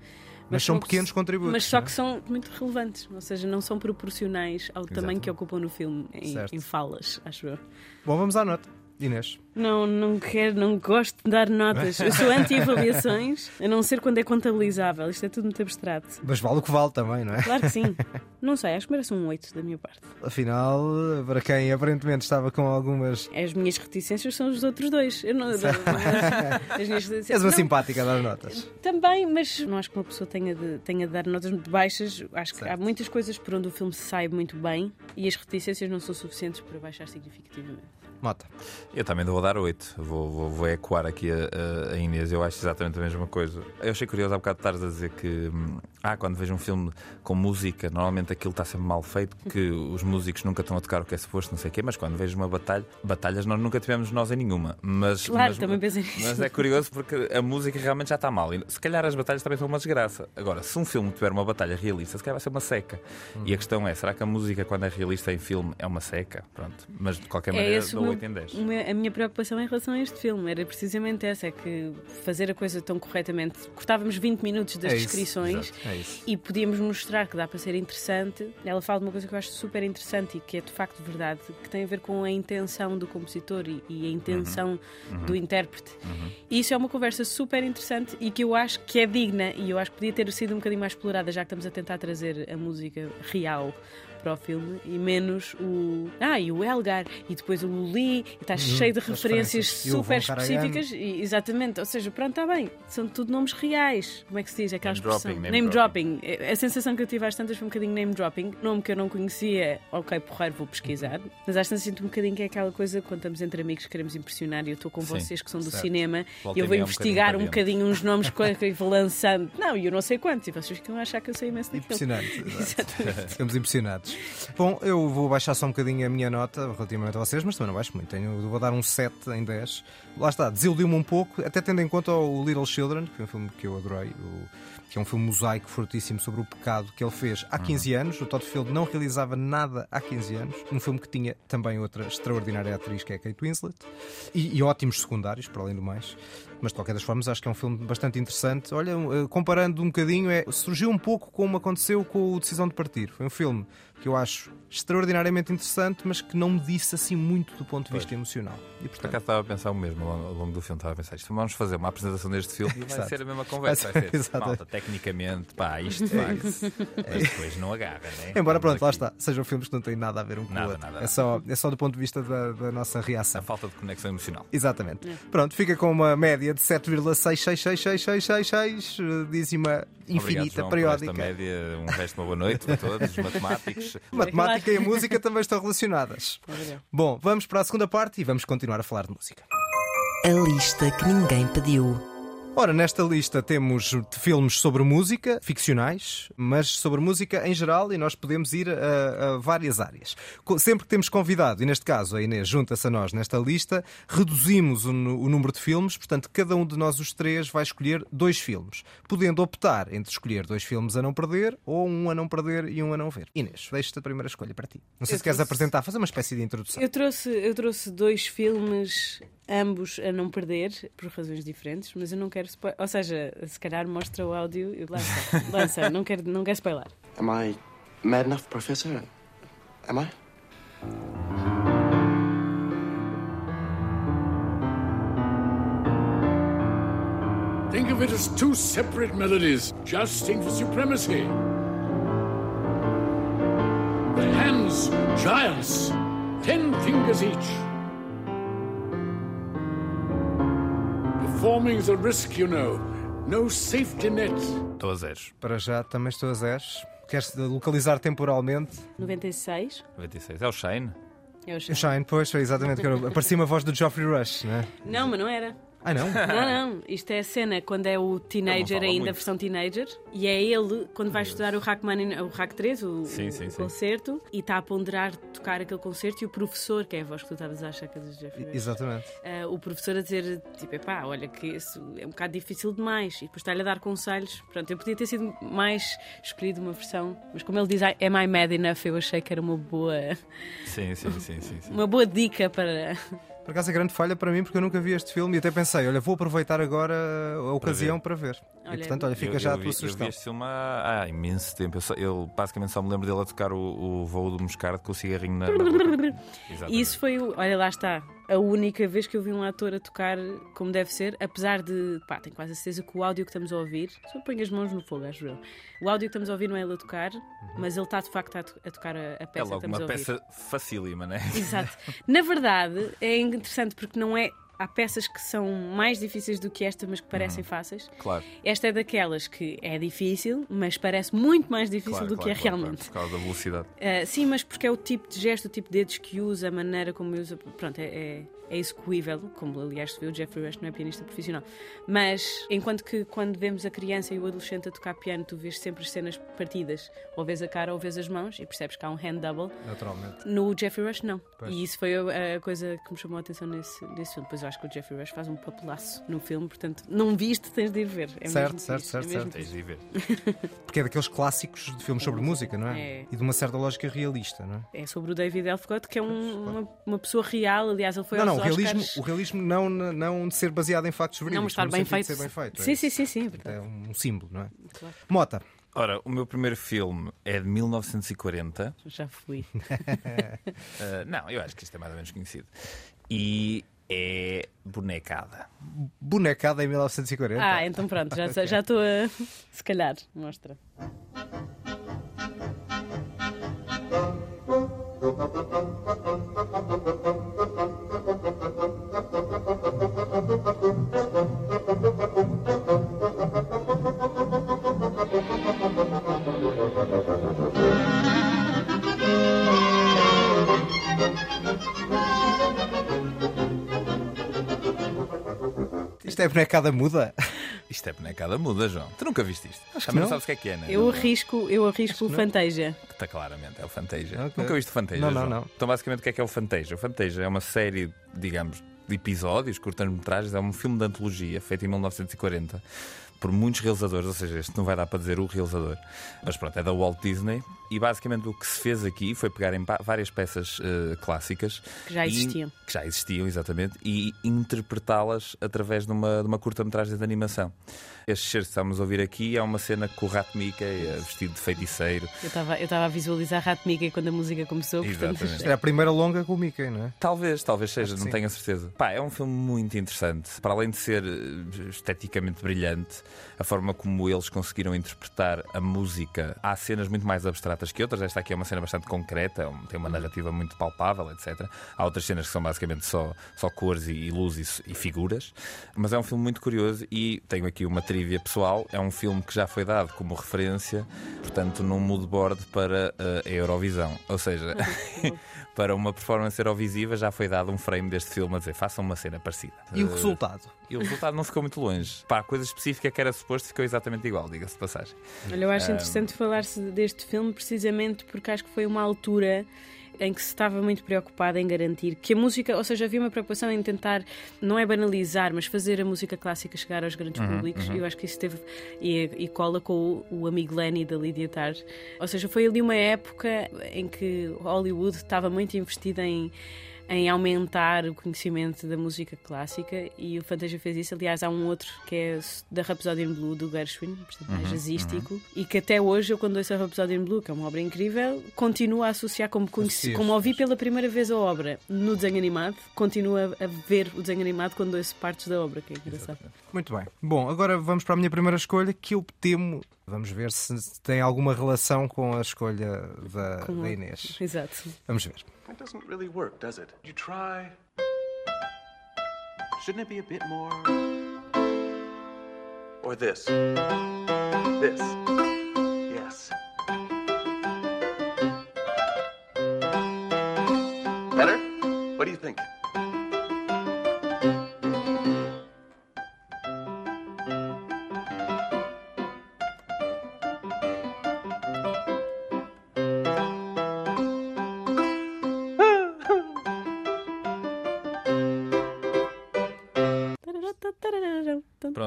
Mas são
são-
pequenos contributos.
Mas só
é?
que são muito relevantes, ou seja, não são proporcionais ao tamanho que ocupam no filme, em, em falas, acho eu.
Bom, vamos à nota. Inês.
Não, não quero, não gosto de dar notas. Eu sou anti-avaliações, a não ser quando é contabilizável. Isto é tudo muito abstrato.
Mas vale o que vale também, não é?
Claro que sim. Não sei, acho que merece um 8 da minha parte.
Afinal, para quem aparentemente estava com algumas.
As minhas reticências são os outros dois. Eu não, as minhas reticências-
És uma
não,
simpática a dar notas.
Também, mas não acho que uma pessoa tenha de, tenha de dar notas muito baixas. Acho que há
Certo.
muitas coisas por onde o filme se sai muito bem e as reticências não são suficientes para baixar significativamente.
Mota.
Eu também vou dar 8. Vou, vou, vou ecoar aqui a, a- Inês. Eu acho exatamente a mesma coisa. Eu achei curioso há bocado estares a dizer que hum, ah, quando vejo um filme com música, normalmente aquilo está sempre mal feito, que os músicos nunca estão a tocar o que é suposto, não sei o quê, mas quando vejo uma batalha, batalhas nós nunca tivemos nós em nenhuma. Mas,
Claro,
mas,
também pensei nisso.
Mas é curioso porque a música realmente já está mal. E se calhar as batalhas também são uma desgraça. Agora, se um filme tiver uma batalha realista, se calhar vai ser uma seca. E a questão é: será que a música, quando é realista em filme, é uma seca? Pronto. Mas de qualquer
É
maneira, dou
meu-
8 em 10.
o meu- a minha preocupação em relação a este filme era precisamente essa: é que fazer a coisa tão corretamente. Cortávamos 20 minutos das
É
descrições
é
e podíamos mostrar que dá para ser interessante. Ela fala de uma coisa que eu acho super interessante e que é de facto verdade, que tem a ver com a intenção do compositor e, e a intenção do intérprete. E isso é uma conversa super interessante e que eu acho que é digna e eu acho que podia ter sido um bocadinho mais explorada, já que estamos a tentar trazer a música real para o filme e menos o. Ah, e o Elgar e depois o Lee, e está cheio de
as
referências
referências.
Super específicas. E, exatamente, ou seja, pronto, está bem, são tudo nomes reais. Como é que se diz? Aquela
Name
expressão.
dropping, name
name dropping. A sensação que eu tive às tantas foi um bocadinho name dropping. Nome que eu não conhecia, ok, porreiro, vou pesquisar. Mas às tantas sinto um bocadinho que é aquela coisa quando estamos entre amigos que queremos impressionar e eu estou com
Sim,
vocês que são do
certo.
cinema
Volta
e eu vou
um
investigar um
bocadinho para
bocadinho uns nomes que vou lançando. Não, e eu não sei quantos, e vocês ficam a achar que eu sei imenso daquilo.
Impressionante. exato. Ficamos impressionados. Bom, eu vou baixar só um bocadinho a minha nota relativamente a vocês, mas também não baixo muito. Tenho, vou dar um 7 em 10. Lá está, desiludiu-me um pouco, até tendo em conta o Little Children, que foi um filme que eu adorei, o- que é um filme mosaico fortíssimo sobre o pecado que ele fez há 15 anos. O Todd Field não realizava nada há 15 anos. Um filme que tinha também outra extraordinária atriz, que é a Kate Winslet, e, e ótimos secundários, para além do mais. Mas de qualquer das formas acho que é um filme bastante interessante. Olha, eh, comparando um bocadinho, é, surgiu um pouco como aconteceu com o Decisão de Partir. Foi um filme que eu acho extraordinariamente interessante, mas que não me disse assim muito do ponto de vista emocional. E,
Por
portanto,
acaso estava a pensar o mesmo ao ao longo do filme. Estava a pensar isto. Vamos fazer uma apresentação deste filme e vai ser a mesma conversa.
Vai
Vai
ser-
malta, tecnicamente, pá, isto faz. Mas depois não agarra, né?
Embora, pronto, lá
Estamos aqui.
está, sejam filmes que não têm nada a ver um com
Nada,
o outro.
nada,
é, só, é só do ponto de vista da, da nossa reação.
A falta de conexão emocional.
Exatamente. Pronto, fica com uma média de 7,6666666, eh, dízima infinita,
Obrigado, João,
periódica.
Por esta média, um resto de uma boa noite para todos, os matemáticos.
Matemática e a música também estão relacionadas. Bom, vamos para a segunda parte e vamos continuar a falar de música.
A lista que ninguém pediu.
Ora, nesta lista temos filmes sobre música, ficcionais, mas sobre música em geral, e nós podemos ir a, a várias áreas. Sempre que temos convidado, e neste caso a Inês junta-se a nós nesta lista, reduzimos o, o número de filmes, portanto, cada um de nós, os três, vai escolher dois filmes, podendo optar entre escolher dois filmes a não perder ou um a não perder e um a não ver. Inês, deixo-te a primeira escolha para ti. Não sei
Eu
se queres
trouxe-
apresentar, fazer uma espécie de introdução.
Eu trouxe, eu trouxe dois filmes, ambos a não perder, por razões diferentes, mas eu não quero spoiler. Ou seja, se calhar mostra o áudio e lança. lança, não quero, não quero spoiler.
Am I mad enough, Professor? Am I?
Think of it as two separate melodies jousting for supremacy. The hands, giants, ten fingers each. Performing's a risk, you know. No safety net.
Estou a zeros.
Para já também estou a zeros. Queres localizar temporalmente?
96
96. É o Shane?
é o
O
Shine.
Shine, pois, foi exatamente. que eu- Aparecia uma voz do Geoffrey Rush, não é?
Não, mas não era.
Ah, não?
Não, não. Isto é a cena quando é o teenager,
fala
ainda a
muito.
versão teenager, e é ele quando vai estudar o Rachmanin, o Rack 3, o,
Sim, sim,
o
sim.
concerto, e está a ponderar tocar aquele concerto, e o professor, que é a voz que tu estavas a achar que é do Jeffrey
Exatamente.
ah, o professor a dizer, tipo, epá, olha que isso é um bocado difícil demais, e depois está-lhe a dar conselhos. Pronto, eu podia ter sido mais escolhido uma versão, mas como ele diz, am I mad enough, eu achei que era uma boa,
Sim, sim, sim, sim. sim.
uma boa dica para...
Por acaso é grande falha para mim porque eu nunca vi este filme e até pensei, olha, vou aproveitar agora a ocasião para ver. E
Olha,
portanto, olha, fica
Eu-
já
eu
a
vi-
tua
Eu vi
sugestão.
este filme há, há imenso tempo. Eu, só- eu basicamente só me lembro dele a tocar o, o voo do Moscardo com o cigarrinho na, na. Exatamente.
E isso foi, o, olha lá está, a única vez que eu vi um ator a tocar como deve ser, apesar de, pá, tenho quase a certeza que o áudio que estamos a ouvir, só põe as mãos no fogo, acho eu. O áudio que estamos a ouvir não é ele a tocar, mas ele está de facto a, to- a tocar a, a
É
peça que
logo
estamos a
uma
ouvir.
peça facílima, né?
Exato. Na verdade, é interessante porque não é. Há peças que são mais difíceis do que esta, mas que parecem fáceis.
Claro.
Esta é daquelas que é difícil, mas parece muito mais difícil
Claro,
do
claro,
que é realmente.
por causa da velocidade.
Uh, sim, mas porque é o tipo de gesto, o tipo de dedos que usa, a maneira como usa. Pronto, é, é, é execuível, como aliás se vê, o Jeffrey Rush não é pianista profissional. Mas enquanto que quando vemos a criança e o adolescente a tocar piano, tu vês sempre as cenas partidas, ou vês a cara ou vês as mãos, e percebes que há um hand double.
Naturalmente.
No Jeffrey Rush, não.
Pois.
E isso foi a, coisa que me chamou a atenção nesse, nesse filme. Pois eu acho que o Jeffrey Rush faz um papelaço no filme, portanto, não viste, tens de ir ver. É
Certo,
mesmo
certo,
fixe,
certo,
é
certo.
Tens de ir ver.
Porque é daqueles clássicos de filmes sobre música, não é?
É.
E de uma certa lógica realista, não é?
É sobre o David Elfgott, que é um- uma, uma pessoa real. Aliás, ele foi
não, não, o realismo,
Oscars.
o realismo não, não de ser baseado em factos verídicos,
Não, mas estar bem feito.
ser bem feito. é
Sim,
isso.
sim, sim, sim, é
É um símbolo, não é?
Claro.
Mota.
Ora, o meu primeiro filme é de 1940.
Já fui.
Uh, não, eu acho que isto é mais ou menos conhecido. E é Bonecada.
Bonecada em 1940.
Ah, então pronto, já estou a. Se calhar, mostra.
Isto é bonecada muda?
Isto é Bonecada muda, João. Tu nunca viste isto?
Acho que não.
sabes o que é que é, né?
Eu arrisco, eu arrisco o Fantasia.
Está claramente, é o Fantasia.
Ok.
Nunca viste o Fantasia?
Não, não,
João?
não.
Então, basicamente, o que é que é o Fantasia? O Fantasia é uma série, digamos, de episódios, curtas-metragens. É um filme de antologia feito em 1940 por muitos realizadores, ou seja, este não vai dar para dizer o realizador, mas pronto, é da Walt Disney. E basicamente o que se fez aqui foi pegar em várias peças uh, clássicas
que já existiam,
e, que já existiam exatamente, e interpretá-las através de uma, de uma curta-metragem de animação. Este cheiro que estamos a ouvir aqui é uma cena com o Rato Mickey é vestido de feiticeiro.
Eu estava eu a visualizar Rato Mickey quando a música começou. Portanto...
É a primeira longa com o Mickey, não é?
Talvez, talvez seja, não sim. tenho a certeza. Pá, é um filme muito interessante. Para além de ser eh, esteticamente brilhante, a forma como eles conseguiram interpretar a música. Há cenas muito mais abstratas que outras. Esta aqui é uma cena bastante concreta, é tem uma narrativa muito palpável, etc. Há outras cenas que são basicamente só, só cores e, luzes e, e figuras. Mas é um filme muito curioso e tenho aqui uma trivia pessoal. É um filme que já foi dado como referência, portanto, num moodboard para uh, a Eurovisão. Ou seja, para uma performance eurovisiva já foi dado um frame deste filme a dizer façam uma cena parecida.
E o resultado?
E o resultado não ficou muito longe. Para a coisa específica que era suposto ficou exatamente igual, diga-se de passagem.
Olha, eu acho um... interessante falar-se deste filme precisamente porque acho que foi uma altura em que se estava muito preocupada em garantir que a música, ou seja, havia uma preocupação em tentar, não é banalizar, mas fazer a música clássica chegar aos grandes uhum, públicos. Uhum. Eu acho que isso teve e, e cola com o, o, amigo Lenny da Lydia Tarr. Ou seja, foi ali uma época em que Hollywood estava muito investida em em aumentar o conhecimento da música clássica e o Fantasia fez isso. Aliás, há um outro que é da Rhapsody in Blue do Gershwin, portanto, mais uhum, jazzístico, uhum. e que até hoje eu, quando ouço a Rhapsody in Blue, que é uma obra incrível, continuo a associar como, conheci, como ouvi pela primeira vez a obra no desenho animado, continuo a, ver o desenho animado quando ouço partes da obra, que é engraçado.
Muito bem. Bom, agora vamos para a minha primeira escolha, que eu temo Vamos ver se tem alguma relação com a escolha da, da Inês.
Exato.
Vamos ver.
That doesn't really work, does it? You try. Shouldn't it be a bit more? Or this? This? Yes. Better? What do you think?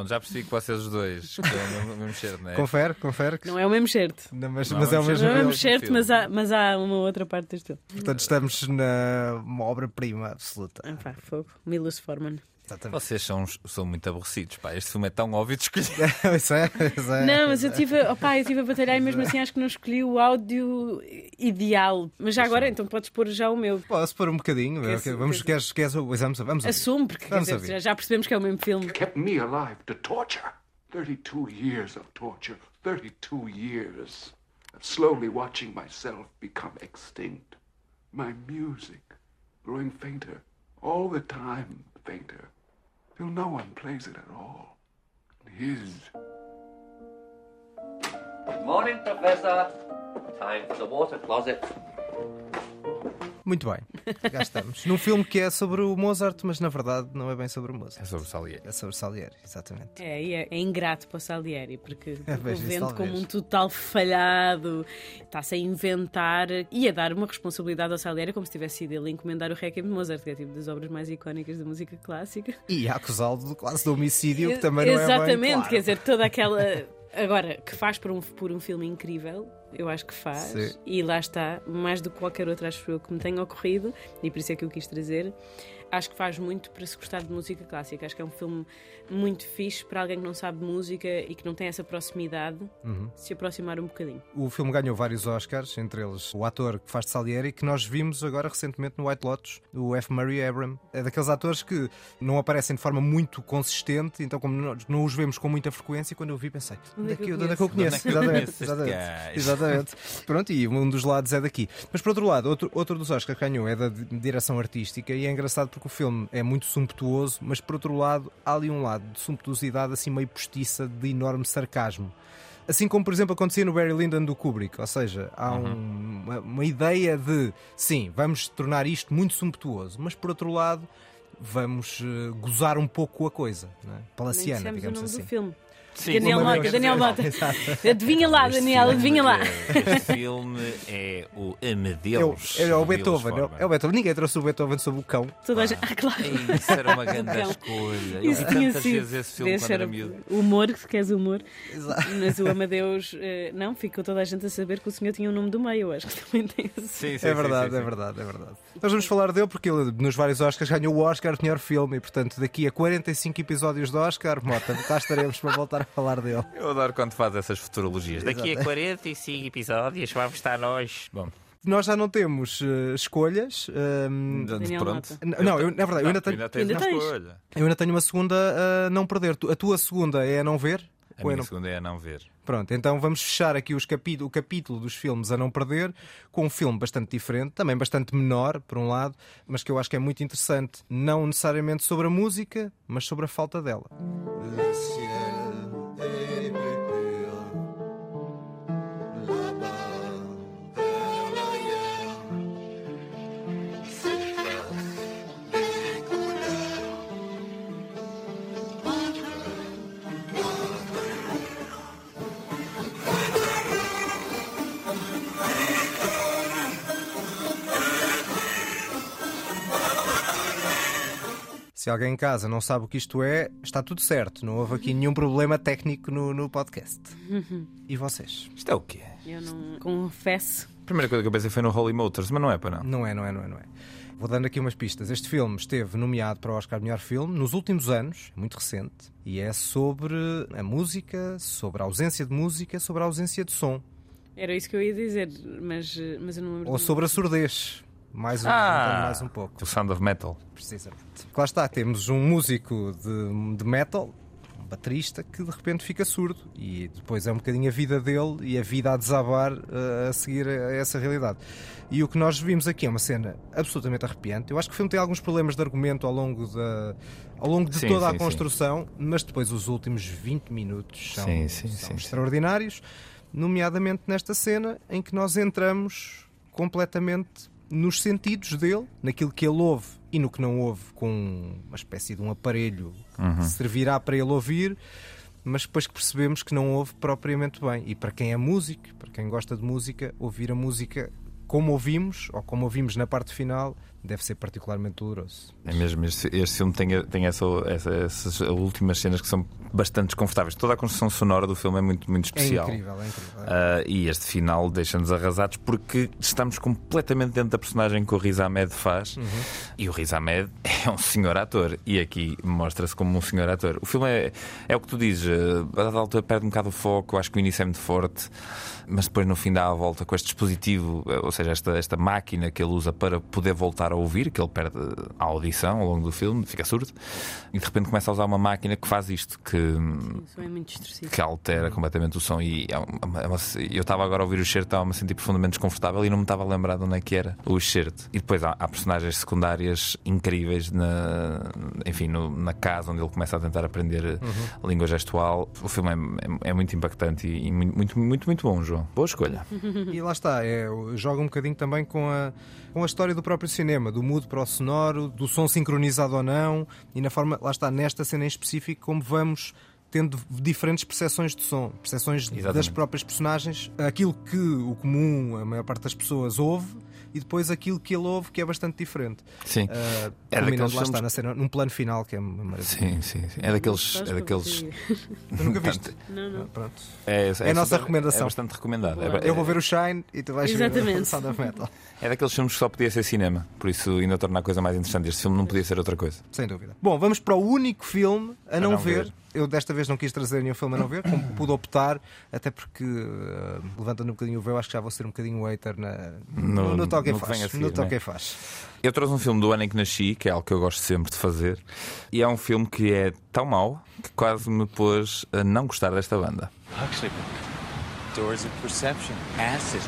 Pronto, já percebi que vocês os dois escolhem o mesmo certo, não é?
Confere, confere.
Não é o mesmo certo.
Não, mas, mas é o mesmo
Não é o mesmo certo, mas há, mas há uma outra parte deste filme.
Portanto, estamos na obra-prima absoluta.
Ah, pá, fogo. Milos Forman.
Exatamente. Vocês são, são muito aborrecidos, pá. Este filme é tão óbvio de escolher.
isso é, isso é.
Não, mas eu tive, opa, eu tive a batalhar e mesmo assim acho que não escolhi o áudio ideal. Mas já agora, então podes pôr já o meu.
Posso pôr um bocadinho? Quer, vamos, queres, queres, vamos, vamos
Assume, porque vamos dizer, já percebemos que é o mesmo filme.
Kept me alive to torture. 32 years of torture. 32 years of slowly watching myself become extinct. My music growing fainter. All the time fainter. No one plays it at all. His.
Good morning, Professor. Time for the water closet.
Muito bem, já estamos. Num filme que é sobre o Mozart, mas na verdade não é bem sobre o Mozart.
É sobre o Salieri.
É sobre o Salieri, exatamente.
É, é, é ingrato para o Salieri, porque é, o vende como um total falhado, está-se a inventar e a dar uma responsabilidade ao Salieri como se tivesse sido ele encomendar o Requiem de Mozart, que é tipo das obras mais icónicas da música clássica.
E a acusá-lo quase de homicídio, que também não
Exatamente,
é bem
Exatamente, quer dizer, toda aquela. Agora, que faz por um, por um filme incrível, eu acho que faz. Sim. E lá está, mais do que qualquer outra, acho eu, que me tenha ocorrido, e por isso é que eu quis trazer. Acho que faz muito para se gostar de música clássica. Acho que é um filme muito fixe para alguém que não sabe música e que não tem essa proximidade, uhum. se aproximar um bocadinho.
O filme ganhou vários Oscars, entre eles o ator que faz de Salieri, que nós vimos agora recentemente no White Lotus, o F. Murray Abram. É daqueles atores que não aparecem de forma muito consistente, então, como nós não os vemos com muita frequência, quando eu vi, pensei: onde é que, onde é que eu conheço? É exatamente, exatamente, exatamente. Pronto, e um dos lados é daqui. Mas por outro lado, outro, outro dos Oscars que ganhou é da direção artística, e é engraçado porque o filme é muito sumptuoso, mas por outro lado, há ali um lado de sumptuosidade assim meio postiça de enorme sarcasmo. Assim como, por exemplo, acontecia no Barry Lyndon do Kubrick, ou seja, há uhum. um, uma, uma, ideia de sim, vamos tornar isto muito sumptuoso, mas por outro lado, vamos uh, gozar um pouco a coisa, é? palaciana, digamos
o nome
assim.
Do filme.
Sim,
Daniel
é
Mota,
que
Daniel Mota. Adivinha lá,
Este
Daniel, adivinha lá.
é- Este filme é o
É o,
Amadeus.
é o Beethoven,
Milos
é o- é o Beethoven. Ninguém trouxe o Beethoven sobre o cão.
Toda a gente... Ah, claro.
Isso era uma grande
Cão.
escolha. Eu
Isso
vi
tinha
tantas
sido.
vezes esse filme quando era miúdo.
humor, se queres humor. Mas o Amadeus, eh, não, ficou toda a gente a saber que o senhor tinha o nome do meio. Eu acho que também tem esse.
é verdade, é verdade, é verdade. Nós vamos falar dele porque ele, nos vários Oscars, ganhou o Oscar de melhor filme e, portanto, daqui a 45 episódios de Oscar, Mota, cá estaremos para voltar a falar dele.
Eu adoro quando faz essas futurologias. Daqui a
Exato.
45 episódios vamos estar nós. Bom,
Nós já não temos eh, escolhas. ehm,
Daniel
pronto.
N- Não, eu, na verdade, eu ainda tenho.
ainda tens
Ainda
uma
tens.
escolha.
Eu ainda tenho uma segunda a não perder. Tu- A tua segunda é a não ver?
A
Ou é
minha
não-
segunda é a não ver.
Pronto, então vamos fechar aqui os capítulo, o capítulo dos filmes a não perder com um filme bastante diferente, também bastante menor, por um lado, mas que eu acho que é muito interessante, não necessariamente sobre a música, mas sobre a falta dela. te Se alguém em casa não sabe o que isto é, está tudo certo. Não houve aqui nenhum problema técnico no, no podcast. E vocês?
Isto é o quê?
Eu não confesso.
A primeira coisa que eu pensei foi no Holy Motors, mas não é para não.
Não é, não é, não é, não é. Vou dando aqui umas pistas. Este filme esteve nomeado para o Oscar de Melhor Filme nos últimos anos, muito recente, e é sobre a música, sobre a ausência de música, sobre a ausência de som.
Era isso que eu ia dizer, mas, mas eu não lembro.
Ou sobre a surdez. Mais um,
Ah!
mais um pouco.
O Sound of Metal.
Precisamente. Lá está, temos um músico de, de metal, um baterista, que de repente fica surdo. E depois é um bocadinho a vida dele e a vida a desabar eh, a seguir a essa realidade. E o que nós vimos aqui é uma cena absolutamente arrepiante. Eu acho que o filme tem alguns problemas de argumento ao longo, da, ao longo de
Sim,
toda
sim,
a construção, mas depois os últimos 20 minutos são,
Sim, sim,
são
sim, sim.
extraordinários, nomeadamente nesta cena em que nós entramos completamente nos sentidos dele, naquilo que ele ouve e no que não ouve, com uma espécie de um aparelho
Uhum.
que servirá para ele ouvir, mas depois que percebemos que não ouve propriamente bem. E para quem é músico, para quem gosta de música, ouvir a música como ouvimos, ou como ouvimos na parte final, deve ser particularmente doloroso.
É mesmo, este, este filme tem, tem essa, essa- essas últimas cenas que são bastante desconfortáveis. Toda a construção sonora do filme é muito, muito especial.
É incrível, é incrível.
Ah, e este final deixa-nos arrasados porque estamos completamente dentro da personagem que o Riz Ahmed faz.
Uhum.
E o Riz Ahmed é um senhor ator. E aqui mostra-se como um senhor ator. O filme é, é o que tu dizes, ah, a dada altura perde um bocado o foco. Acho que o início é muito forte, mas depois no fim dá a volta com este dispositivo, ah, ou seja, esta, esta máquina que ele usa para poder voltar a ouvir, que ele perde a audição ao longo do filme, fica surdo. E de repente começa a usar uma máquina que faz isto, que
O som é
que altera completamente o som. E é uma- é uma- eu estava agora a ouvir o excerto, estava a me sentir profundamente desconfortável e não me estava a lembrar de onde é que era o excerto. E depois há, há personagens secundárias incríveis na, enfim, no- na casa onde ele começa a tentar aprender a língua gestual. O filme é, é- é muito impactante e, e muito, muito, muito bom, João. Boa escolha.
E lá está, é, joga um bocadinho também com a, com a história do próprio cinema, do mudo para o sonoro, do som sincronizado ou não, e na forma, lá está, nesta cena em específico, como vamos tendo diferentes percepções de som, percepções das
Exatamente.
próprias personagens, aquilo que o comum, a maior parte das pessoas ouve, e depois aquilo que ele ouve, que é bastante diferente.
Sim.
Uh,
É daqueles
lá está
filmes-
na cena, num plano final que é uma maravilha.
Sim, sim, sim. É daqueles. É daqueles...
Tu nunca viste?
Não, não.
Pronto.
É,
É a nossa recomendação.
É bastante recomendado. É-
Eu vou ver o Shine e tu vais
Exatamente.
ver o Sound of Metal.
É daqueles filmes que só podia ser cinema, por isso ainda torna a coisa mais interessante. Este filme não podia ser outra coisa.
Sem dúvida. Bom, vamos para o único filme a, não,
não
ver.
ver.
Eu desta vez não quis trazer nenhum filme a não ver, como pude optar, até porque, uh, levantando um bocadinho o véu, acho que já vou ser um bocadinho hater na, no,
No-
no toque
no que
faz.
seguir,
no toque
né?
faz.
Eu trouxe um filme do ano em que nasci, que é algo que eu gosto sempre de fazer, e é um filme que é tão mau que quase me pôs a não gostar desta banda.
Huxley book. Doors of Perception. Acid.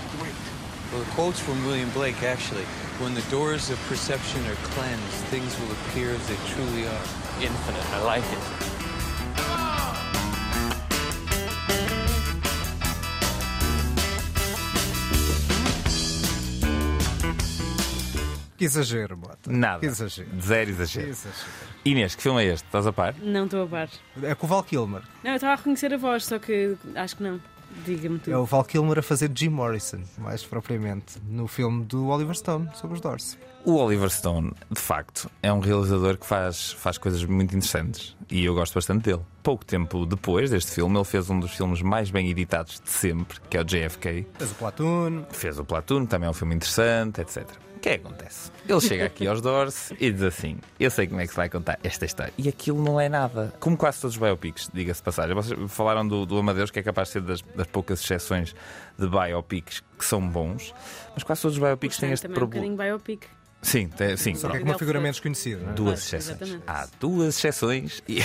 Well, the quote's from William Blake, actually. When the doors of perception are cleansed, things will appear as they truly are. Infinite. I like it.
Que exagero, Mota.
Nada.
Que exagero.
Zero exagero.
Que exagero.
Inês, que filme é este? Estás a par?
Não estou a par.
É com o Val Kilmer.
Não, eu estava a reconhecer a voz, só que acho que não. Diga-me tu.
É o Val Kilmer a fazer Jim Morrison, mais propriamente, no filme do Oliver Stone, sobre os Doors.
O Oliver Stone, de facto, é um realizador que faz, faz coisas muito interessantes e eu gosto bastante dele. Pouco tempo depois deste filme, ele fez um dos filmes mais bem editados de sempre, que é o JFK.
Fez o Platoon.
Fez o Platoon, também é um filme interessante, etc. O que é que acontece? Ele chega aqui aos Doors e diz assim: Eu sei como é que se vai contar esta história. E aquilo não é nada. Como quase todos os biopics, diga-se de passagem. Vocês falaram do, do Amadeus, que é capaz de ser das, das poucas exceções de biopics que são bons, mas quase todos os biopics têm este
um
problema.
bocadinho biopic.
Sim, tem, sim.
Só que é com uma figura menos conhecida. não é?
Duas exceções.
exatamente.
Há duas exceções e,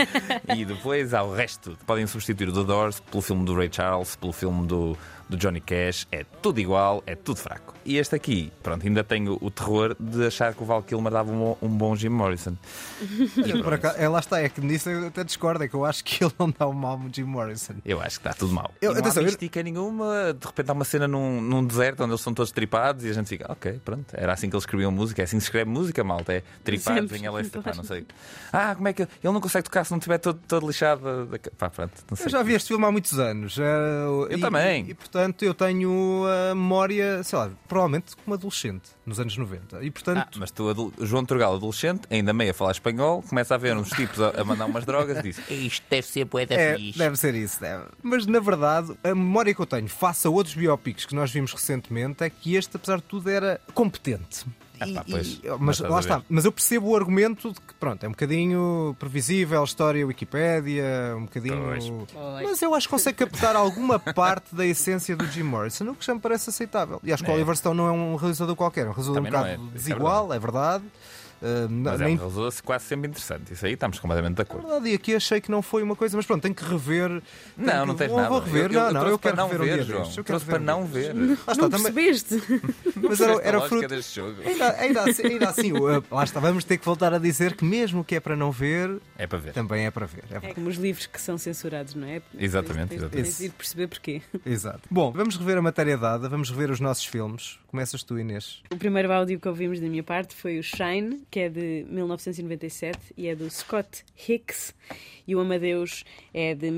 e depois há o resto. Podem substituir o The Doors pelo filme do Ray Charles, pelo filme do, do Johnny Cash. É tudo igual, é tudo fraco. E este aqui, pronto, ainda tenho o terror de achar que o Val Kilmer dava um, um bom Jim Morrison.
Eu, por acaso, é, lá está, é que nisso eu até discordo, é que eu acho que ele não dá um mal Jim Morrison.
Eu acho que está tudo mal.
Eu-
e não
atenção,
há
eu-
mística nenhuma. De repente há uma cena num, num deserto onde eles são todos tripados e a gente fica, ok, pronto. Era assim que eles escreviam música, é assim que se escreve música, malta. É tripados
Sempre.
em LS, pá, não sei. Ah, como é que ele não consegue tocar se não estiver todo, todo lixado? da- da- Pá, pronto, não sei.
Eu já vi este filme há muitos anos. Eu
também.
E, portanto, eu tenho a memória, sei lá, provavelmente como adolescente, nos anos 90. E portanto.
Ah, mas tu, adul- João Turgal, adolescente, ainda meio a falar espanhol, começa a ver uns tipos a, a mandar umas drogas e diz: Isto deve ser poeta
É,
fixe.
deve ser isso, deve. Mas na verdade, a memória que eu tenho face a outros biopics que nós vimos recentemente é que este, apesar de tudo, era competente. E-
pois,
e-
mas
lá está. Mas eu percebo o argumento de que, pronto, é um bocadinho previsível, história Wikipédia, um bocadinho.
Pois.
Mas eu acho que consegue captar alguma parte da essência do Jim Morrison, o que já me parece aceitável. E acho que o
É.
Oliver Stone não é um realizador qualquer, é um realizador
Também
um bocado
é, é
desigual, é verdade. Uh,
Mas é
nem
um realizador quase sempre interessante. Isso aí estamos completamente de acordo.
verdade, e aqui achei que não foi uma coisa, mas pronto, tenho que rever. tenho
Não,
que-
não tens
vou,
nada.
Vou rever,
Eu- eu-
não,
eu
não, eu quero
para não
rever um
ver,
dia
João.
eu quero
para
um
não ver.
Lá está,
não
também-
percebeste?
mas era, era fruto.
deste jogo.
Ainda, ainda assim, ainda assim, uh, lá está, vamos ter que voltar a dizer que mesmo o que é para não ver,
É para ver.
também é para ver. É
É
verdade.
como os livros que são censurados, não é?
Exatamente,
Tens-
exatamente.
Tens de ir perceber porquê.
Exato. Bom, vamos rever a matéria dada, vamos rever os nossos filmes. Começas tu, Inês.
O primeiro áudio que ouvimos da minha parte foi o Shine, que é de 1997 e é do Scott Hicks, e o Amadeus é de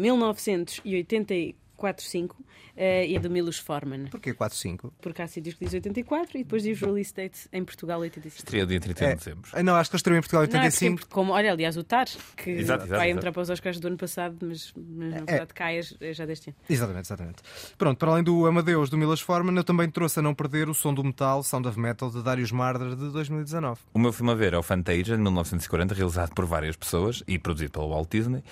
1984-5 eh, e é do Milos Forman.
Porquê 4-5?
Porque há sítios que diz 84 e depois diz release date em Portugal 85.
Estreia dia 31
É.
de dezembro.
Ah, Não, acho que eles estreou em Portugal em
Não, é porque,
85.
como, olha, aliás, o TAR, que
Exato, exato,
vai entrar para os Oscars do ano passado, mas, mas na
É.
verdade cai é já deste ano.
Exatamente, exatamente. Pronto, para além do Amadeus do Milas Forman, eu também trouxe a não perder o som do metal, Sound of Metal, de Darius Marder, de 2019.
O meu filme a ver é o Fantasia, de 1940, realizado por várias pessoas e produzido pelo Walt Disney.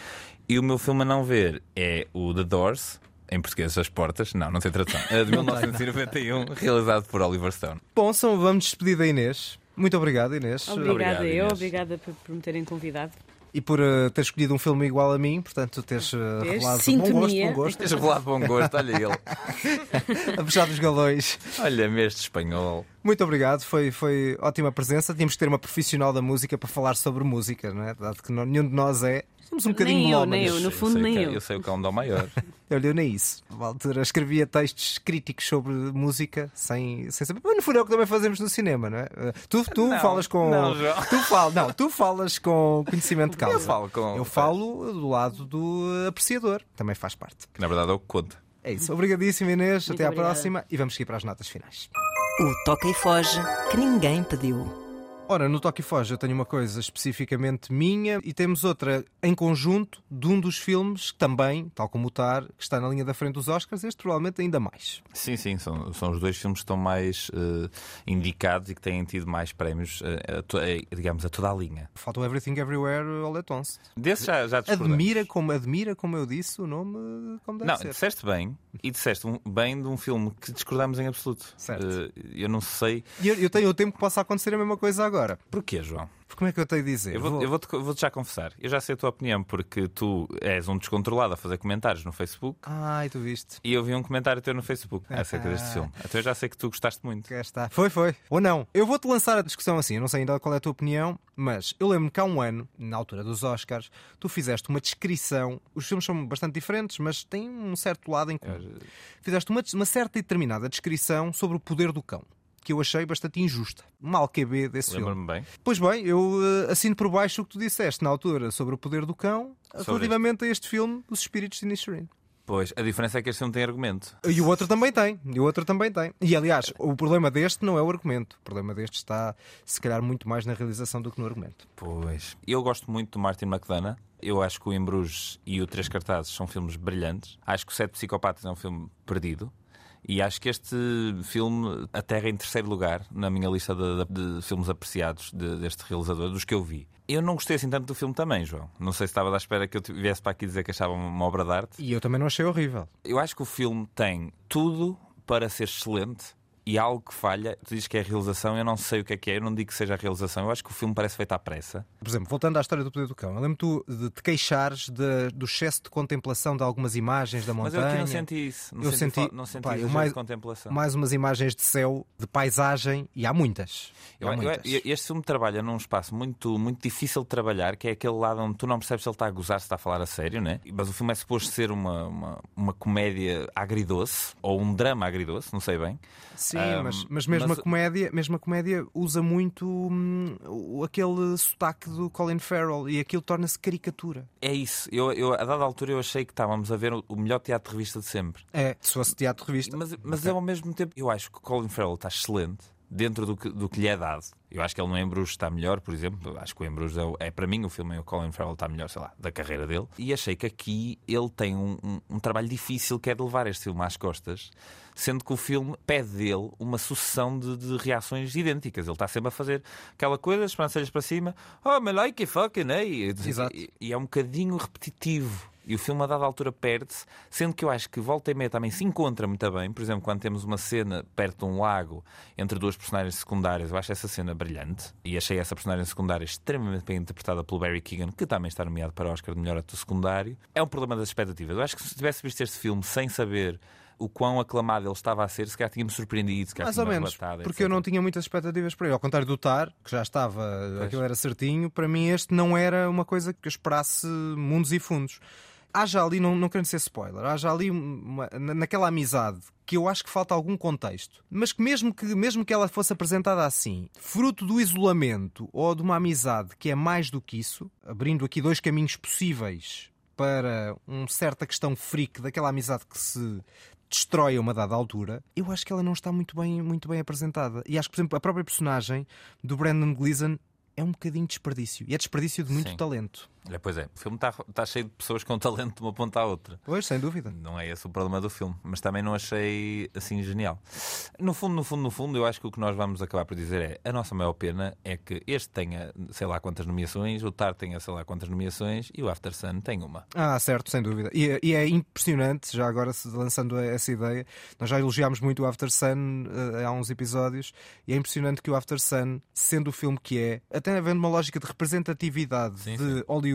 E o meu filme a não ver é o The Doors, em português As Portas, não, não tem tradução, é de 1991, realizado por Oliver Stone.
Bom, são, vamos despedir da Inês. Muito obrigado, Inês.
Obrigada
Obrigado,
eu,
Inês.
obrigada por, por me terem convidado.
E por uh, ter escolhido um filme igual a mim, portanto, teres uh, revelado bom gosto, bom gosto,
Tens revelado bom gosto, olha ele.
a puxar dos galões.
Olha-me este espanhol.
Muito obrigado, foi, foi ótima presença. Tínhamos que ter uma profissional da música para falar sobre música, não é? Dado que não- nenhum de nós é. Somos um bocadinho
Nem eu, nem eu, no fundo
sei
nem
que- é-
eu.
Eu sei o que é um dó maior.
Eu li nem isso. Na altura escrevia textos críticos sobre música sem, sem saber. Mas no fundo é o que também fazemos no cinema, não é? Uh, Tu, tu
Não,
falas com.
não, João.
tu, fal... não, tu falas com conhecimento de causa.
Eu falo com-
Eu falo do lado do apreciador. Também faz parte.
Que na verdade é o que conta.
É isso. Obrigadíssimo, Inês.
Muito
Até à
obrigada.
próxima. E vamos seguir para as notas finais.
O Toca e Foge que ninguém pediu.
Ora, no Toque e Foge eu tenho uma coisa especificamente minha e temos outra em conjunto de um dos filmes que também, tal como o Tar, que está na linha da frente dos Oscars, este provavelmente ainda mais.
Sim, sim, são, são os dois filmes que estão mais eh, indicados e que têm tido mais prémios, a eh, digamos, a toda a linha.
Falta o Everything Everywhere All at Once.
Desse já, já.
Admira como, admira como eu disse o nome como deve
Não,
ser.
disseste bem e disseste um- bem de um filme que discordamos em absoluto.
Certo.
Eh, eu não sei
E eu, eu tenho o tempo que possa acontecer a mesma coisa agora.
Porquê, João.
Como é que eu tenho de dizer?
Eu vou- eu vou-te vou-te já confessar. Eu já sei a tua opinião porque tu és um descontrolado a fazer comentários no Facebook
Ai, tu viste.
e eu vi um comentário teu no Facebook acerca deste
Ah.
filme. Então eu já sei que tu gostaste muito.
Cá está. Foi, foi. Ou não. Eu vou-te lançar a discussão assim. Eu não sei ainda qual é a tua opinião, mas eu lembro que há um ano, na altura dos Oscars, tu fizeste uma descrição. Os filmes são bastante diferentes, mas têm um certo lado em comum. Fizeste uma, uma certa e determinada descrição sobre o poder do cão. Que eu achei bastante injusta. Mal QB desse filme.
Lembro-me bem.
Pois bem, eu uh, assino por baixo o que tu disseste na altura sobre o poder do cão,
Sobre
relativamente a este filme, Os Espíritos de Inisherin.
Pois, a diferença é que este filme tem argumento.
E o outro também tem, e o outro também tem. E aliás, o problema deste não é o argumento. O problema deste está, se calhar, muito mais na realização do que no argumento.
Pois. Eu gosto muito do Martin McDonough. Eu acho que o Em Bruges e o Três Cartazes são filmes brilhantes. Acho que o Sete Psicopatas é um filme perdido. E acho que este filme aterra em terceiro lugar na minha lista de, de- de filmes apreciados de- deste realizador, dos que eu vi. Eu não gostei assim tanto do filme também, João. Não sei se estava à espera que eu viesse para aqui dizer que achava uma obra de arte.
E eu também não achei horrível.
Eu acho que o filme tem tudo para ser excelente e há algo que falha. Tu dizes que é a realização, eu não sei o que é que é, eu não digo que seja a realização. Eu acho que o filme parece feito à pressa.
Por exemplo, voltando à história do poder do cão, eu lembro tu de te queixares de- do excesso de contemplação de algumas imagens da
Mas
montanha.
eu aqui não senti isso. Não
eu
senti,
senti,
não senti
pá, eu mais,
contemplação.
mais umas imagens de céu, de paisagem, e há muitas.
Eu-
há
eu-
muitas.
este filme trabalha num espaço muito, muito difícil de trabalhar, que é aquele lado onde tu não percebes se ele está a gozar, se está a falar a sério, né? Mas o filme é suposto ser uma, uma, uma comédia agridoce, ou um drama agridoce, não sei bem.
Sim,
Ahm,
mas, mas mesmo a comédia, mesmo a comédia usa muito hum, aquele sotaque do Colin Farrell e aquilo torna-se caricatura.
É isso. Eu, eu, a dada altura eu achei que estávamos a ver o, melhor teatro de revista de sempre.
É, se fosse teatro de revista.
Mas, mas ao mesmo tempo, eu acho que Colin Farrell está excelente dentro do que, do que lhe é dado. Eu acho que ele no Embruges está melhor, por exemplo. Acho que o Embruges é, é para mim o filme em que o Colin Farrell está melhor, sei lá, da carreira dele. E achei que aqui ele tem um, um- um trabalho difícil que é de levar este filme às costas, sendo que o filme pede dele uma sucessão de, de reações idênticas. Ele está sempre a fazer aquela coisa, as sobrancelhas para cima, oh, me like fucking, hey.
Exato.
E, e é um bocadinho repetitivo. E o filme a dada altura perde-se, sendo que eu acho que volta e meia também se encontra muito bem. Por exemplo, quando temos uma cena perto de um lago entre duas personagens secundárias, eu acho essa cena brilhante. E achei essa personagem secundária extremamente bem interpretada pelo Barry Keegan, que também está nomeado para o Oscar de melhor ator secundário. É um problema das expectativas. Eu acho que se tivesse visto este filme sem saber o quão aclamado ele estava a ser, se calhar tinha-me surpreendido, se calhar
Mais ou menos,
arrebatado,
porque eu não tinha muitas expectativas para ele. Ao contrário do Tar, que já estava, aquilo era certinho, para mim este não era uma coisa que eu esperasse mundos e fundos. Há já ali, não, não querendo ser spoiler, há já ali uma- na- naquela amizade que eu acho que falta algum contexto, mas que mesmo que, mesmo que ela fosse apresentada assim, fruto do isolamento ou de uma amizade que é mais do que isso, abrindo aqui dois caminhos possíveis para uma certa questão freak daquela amizade que se destrói a uma dada altura, eu acho que ela não está muito bem, muito bem apresentada. E acho que, por exemplo, a própria personagem do Brandon Gleeson é um bocadinho desperdício. E é desperdício de muito
Sim.
talento.
É, pois é, o filme está, está cheio de pessoas com talento de uma ponta à outra.
Pois, sem dúvida.
Não é esse o problema do filme, mas também não achei assim genial. No fundo, no fundo, no fundo, eu acho que o que nós vamos acabar por dizer é a nossa maior pena é que este tenha sei lá quantas nomeações, o Tar tenha sei lá quantas nomeações e o After Sun tem uma.
Ah, certo, sem dúvida. E, e é impressionante, já agora lançando essa ideia, nós já elogiámos muito o After Sun eh, há uns episódios, e é impressionante que o After Sun, sendo o filme que é, até havendo uma lógica de representatividade de Hollywood,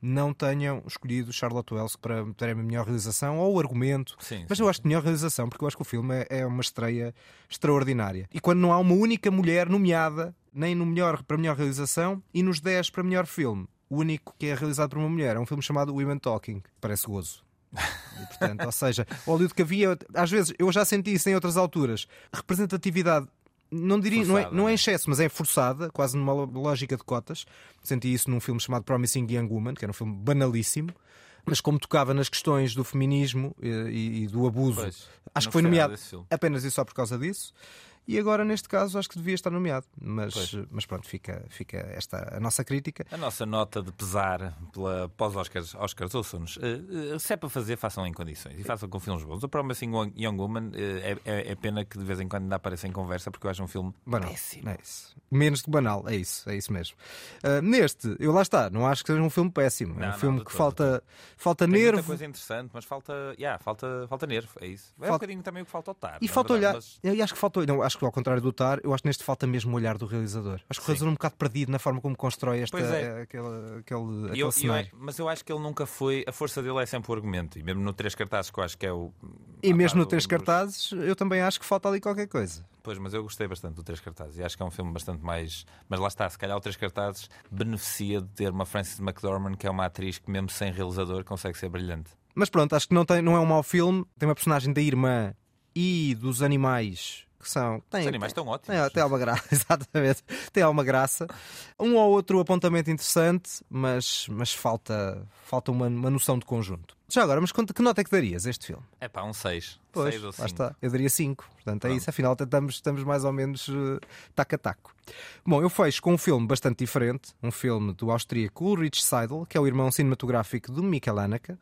não tenham escolhido Charlotte Wells para terem a melhor realização ou o argumento.
Sim,
Mas eu acho que melhor realização, porque eu acho que o filme é, é uma estreia extraordinária. E quando não há uma única mulher nomeada, nem no melhor para melhor realização e nos 10 para melhor filme, o único que é realizado por uma mulher é um filme chamado Women Talking. Parece gozo. E, portanto, ou seja, o Hollywood que havia, às vezes, eu já senti isso em outras alturas, representatividade. Não diria, não, é,
Forçada,
não é
né?
excesso, mas é forçada, quase numa lógica de cotas. Senti isso num filme chamado Promising Young Woman, que era um filme banalíssimo, mas como tocava nas questões do feminismo eh, e, e do abuso,
Pois,
acho
não
que foi nomeado apenas e só por causa disso. E agora, neste caso, acho que devia estar nomeado. Mas,
Pois.
mas pronto, fica, fica esta a nossa crítica.
A nossa nota de pesar pela pós-Oscars, Oscars, ouçam-nos. Eh, eh, se é para fazer, façam em condições e façam com filmes bons. O Promising Young Woman eh, é, é- é pena que de vez em quando ainda apareça em conversa porque eu acho um filme
Banal.
péssimo.
É isso. Menos que banal, é isso, é isso mesmo. Neste, eu lá está, não acho que seja um filme péssimo. é
Não,
um
não,
filme que
todo,
falta, falta
Tem muita
nervo.
coisa interessante, mas falta, yeah, falta, falta nervo, é isso. É um bocadinho também o que falta ao Tar.
E falta olhar.
verdade,
Eu acho que falta, não, acho que ao contrário do Tar, eu acho que neste falta mesmo o olhar do realizador. Acho que o realizador é um bocado perdido na forma como constrói esta,
é.
aquele, aquele,
mas-
aquele
e eu- eu-
cenário.
mas eu acho que ele nunca foi. A força dele é sempre o argumento. E mesmo no Três Cartazes, que eu acho que é o.
E
à
mesmo no Três
dos-
Cartazes, eu também acho que falta ali qualquer coisa.
Pois, mas eu gostei bastante do Três Cartazes e acho que é um filme bastante mais. Mas lá está, se calhar o Três Cartazes beneficia de ter uma Frances McDormand, que é uma atriz que, mesmo sem realizador, consegue ser brilhante.
Mas pronto, acho que não, tem, não é um mau filme. Tem uma personagem da irmã e dos animais que são. Tem,
Os animais estão ótimos.
Tem, tem alguma graça, exatamente. Tem alguma graça. Um ou outro apontamento interessante, mas, mas falta, falta uma, uma noção de conjunto. Já agora, mas que nota é que darias a este filme?
É pá, um 6.
Pois,
6 ou
lá
5.
está. Eu daria 5. Portanto, é isso. Afinal, estamos, estamos mais ou menos eh, taco a taco. Bom, eu fecho com um filme bastante diferente. Um filme do austríaco Ulrich Seidel, que é o irmão cinematográfico do Mikel Haneke.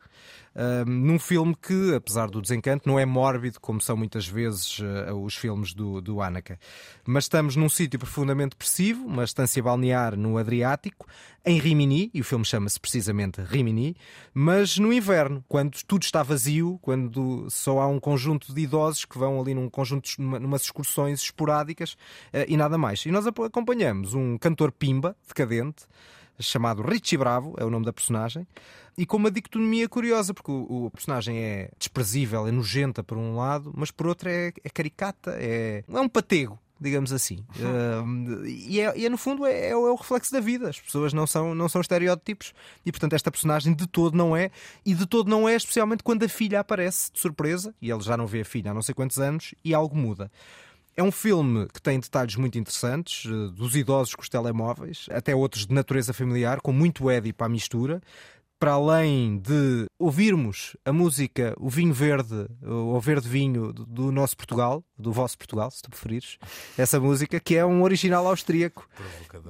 Um, num filme que, apesar do desencanto, não é mórbido, como são muitas vezes eh, os filmes do, do Haneke. Mas estamos num sítio profundamente depressivo, uma estância balnear no Adriático, em Rimini, e o filme chama-se precisamente Rimini, mas no inverno, quando tudo está vazio, quando só há um conjunto de idosos que vão ali num conjunto, numa, numas excursões esporádicas eh, e nada mais. E nós acompanhamos um cantor pimba, decadente, chamado Richie Bravo, é o nome da personagem, e com uma dicotomia curiosa, porque o, o personagem é desprezível, é nojenta por um lado, mas por outro é, é caricata, é, é um patego. Digamos assim, Uh, e, é, e é, no fundo é, é o é o reflexo da vida. As pessoas não são, não são estereótipos e, portanto, esta personagem de todo não é, e de todo não é, especialmente quando a filha aparece de surpresa e ele já não vê a filha há não sei quantos anos e algo muda. É um filme que tem detalhes muito interessantes, eh, dos idosos com os telemóveis, até outros de natureza familiar, com muito Édipo à mistura. Para além de ouvirmos a música O Vinho Verde, ou Verde Vinho, do- nosso Portugal, do vosso Portugal, se tu preferires, essa música, que é um original austríaco.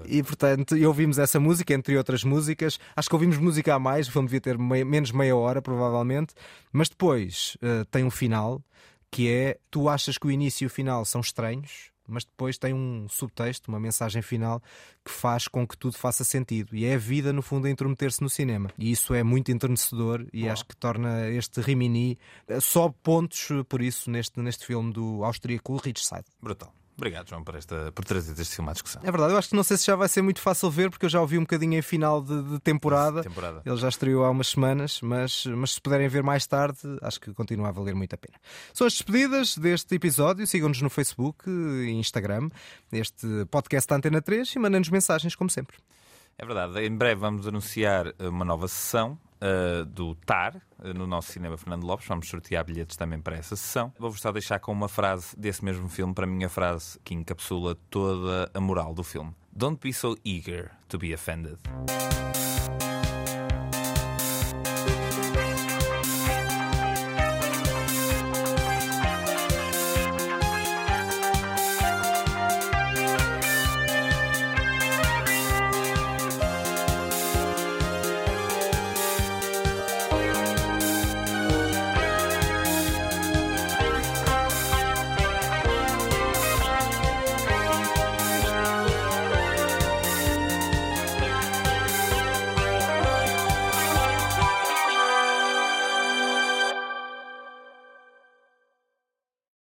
E portanto, e ouvimos essa música, entre outras músicas. Acho que ouvimos música a mais, o filme devia ter meia- menos meia hora, provavelmente. Mas depois eh, tem um final que é: tu achas que o início e o final são estranhos, mas depois tem um subtexto, uma mensagem final que faz com que tudo faça sentido. E é a vida, no fundo, a intrometer-se no cinema. E isso é muito enternecedor e acho que torna este Rimini eh, só pontos, eh, por isso, neste, neste filme do austríaco Ulrich Seidel.
Brutal. Obrigado, João, por, esta, por trazer este filme à discussão.
É verdade, eu acho que não sei se já vai ser muito fácil ver, porque eu já ouvi um bocadinho em final de, de temporada.
Temporada.
Ele já estreou há umas semanas, mas, mas se puderem ver mais tarde, acho que continua a valer muito a pena. São as despedidas deste episódio. Sigam-nos no Facebook e Instagram, este podcast da Antena 3 e mandem-nos mensagens, como sempre.
É verdade, em breve vamos anunciar uma nova sessão eh, do TAR eh, no nosso cinema Fernando Lopes. Vamos sortear bilhetes também para essa sessão. Vou-vos só deixar com uma frase desse mesmo filme, para mim, a frase que encapsula toda a moral do filme: Don't be so eager to be offended.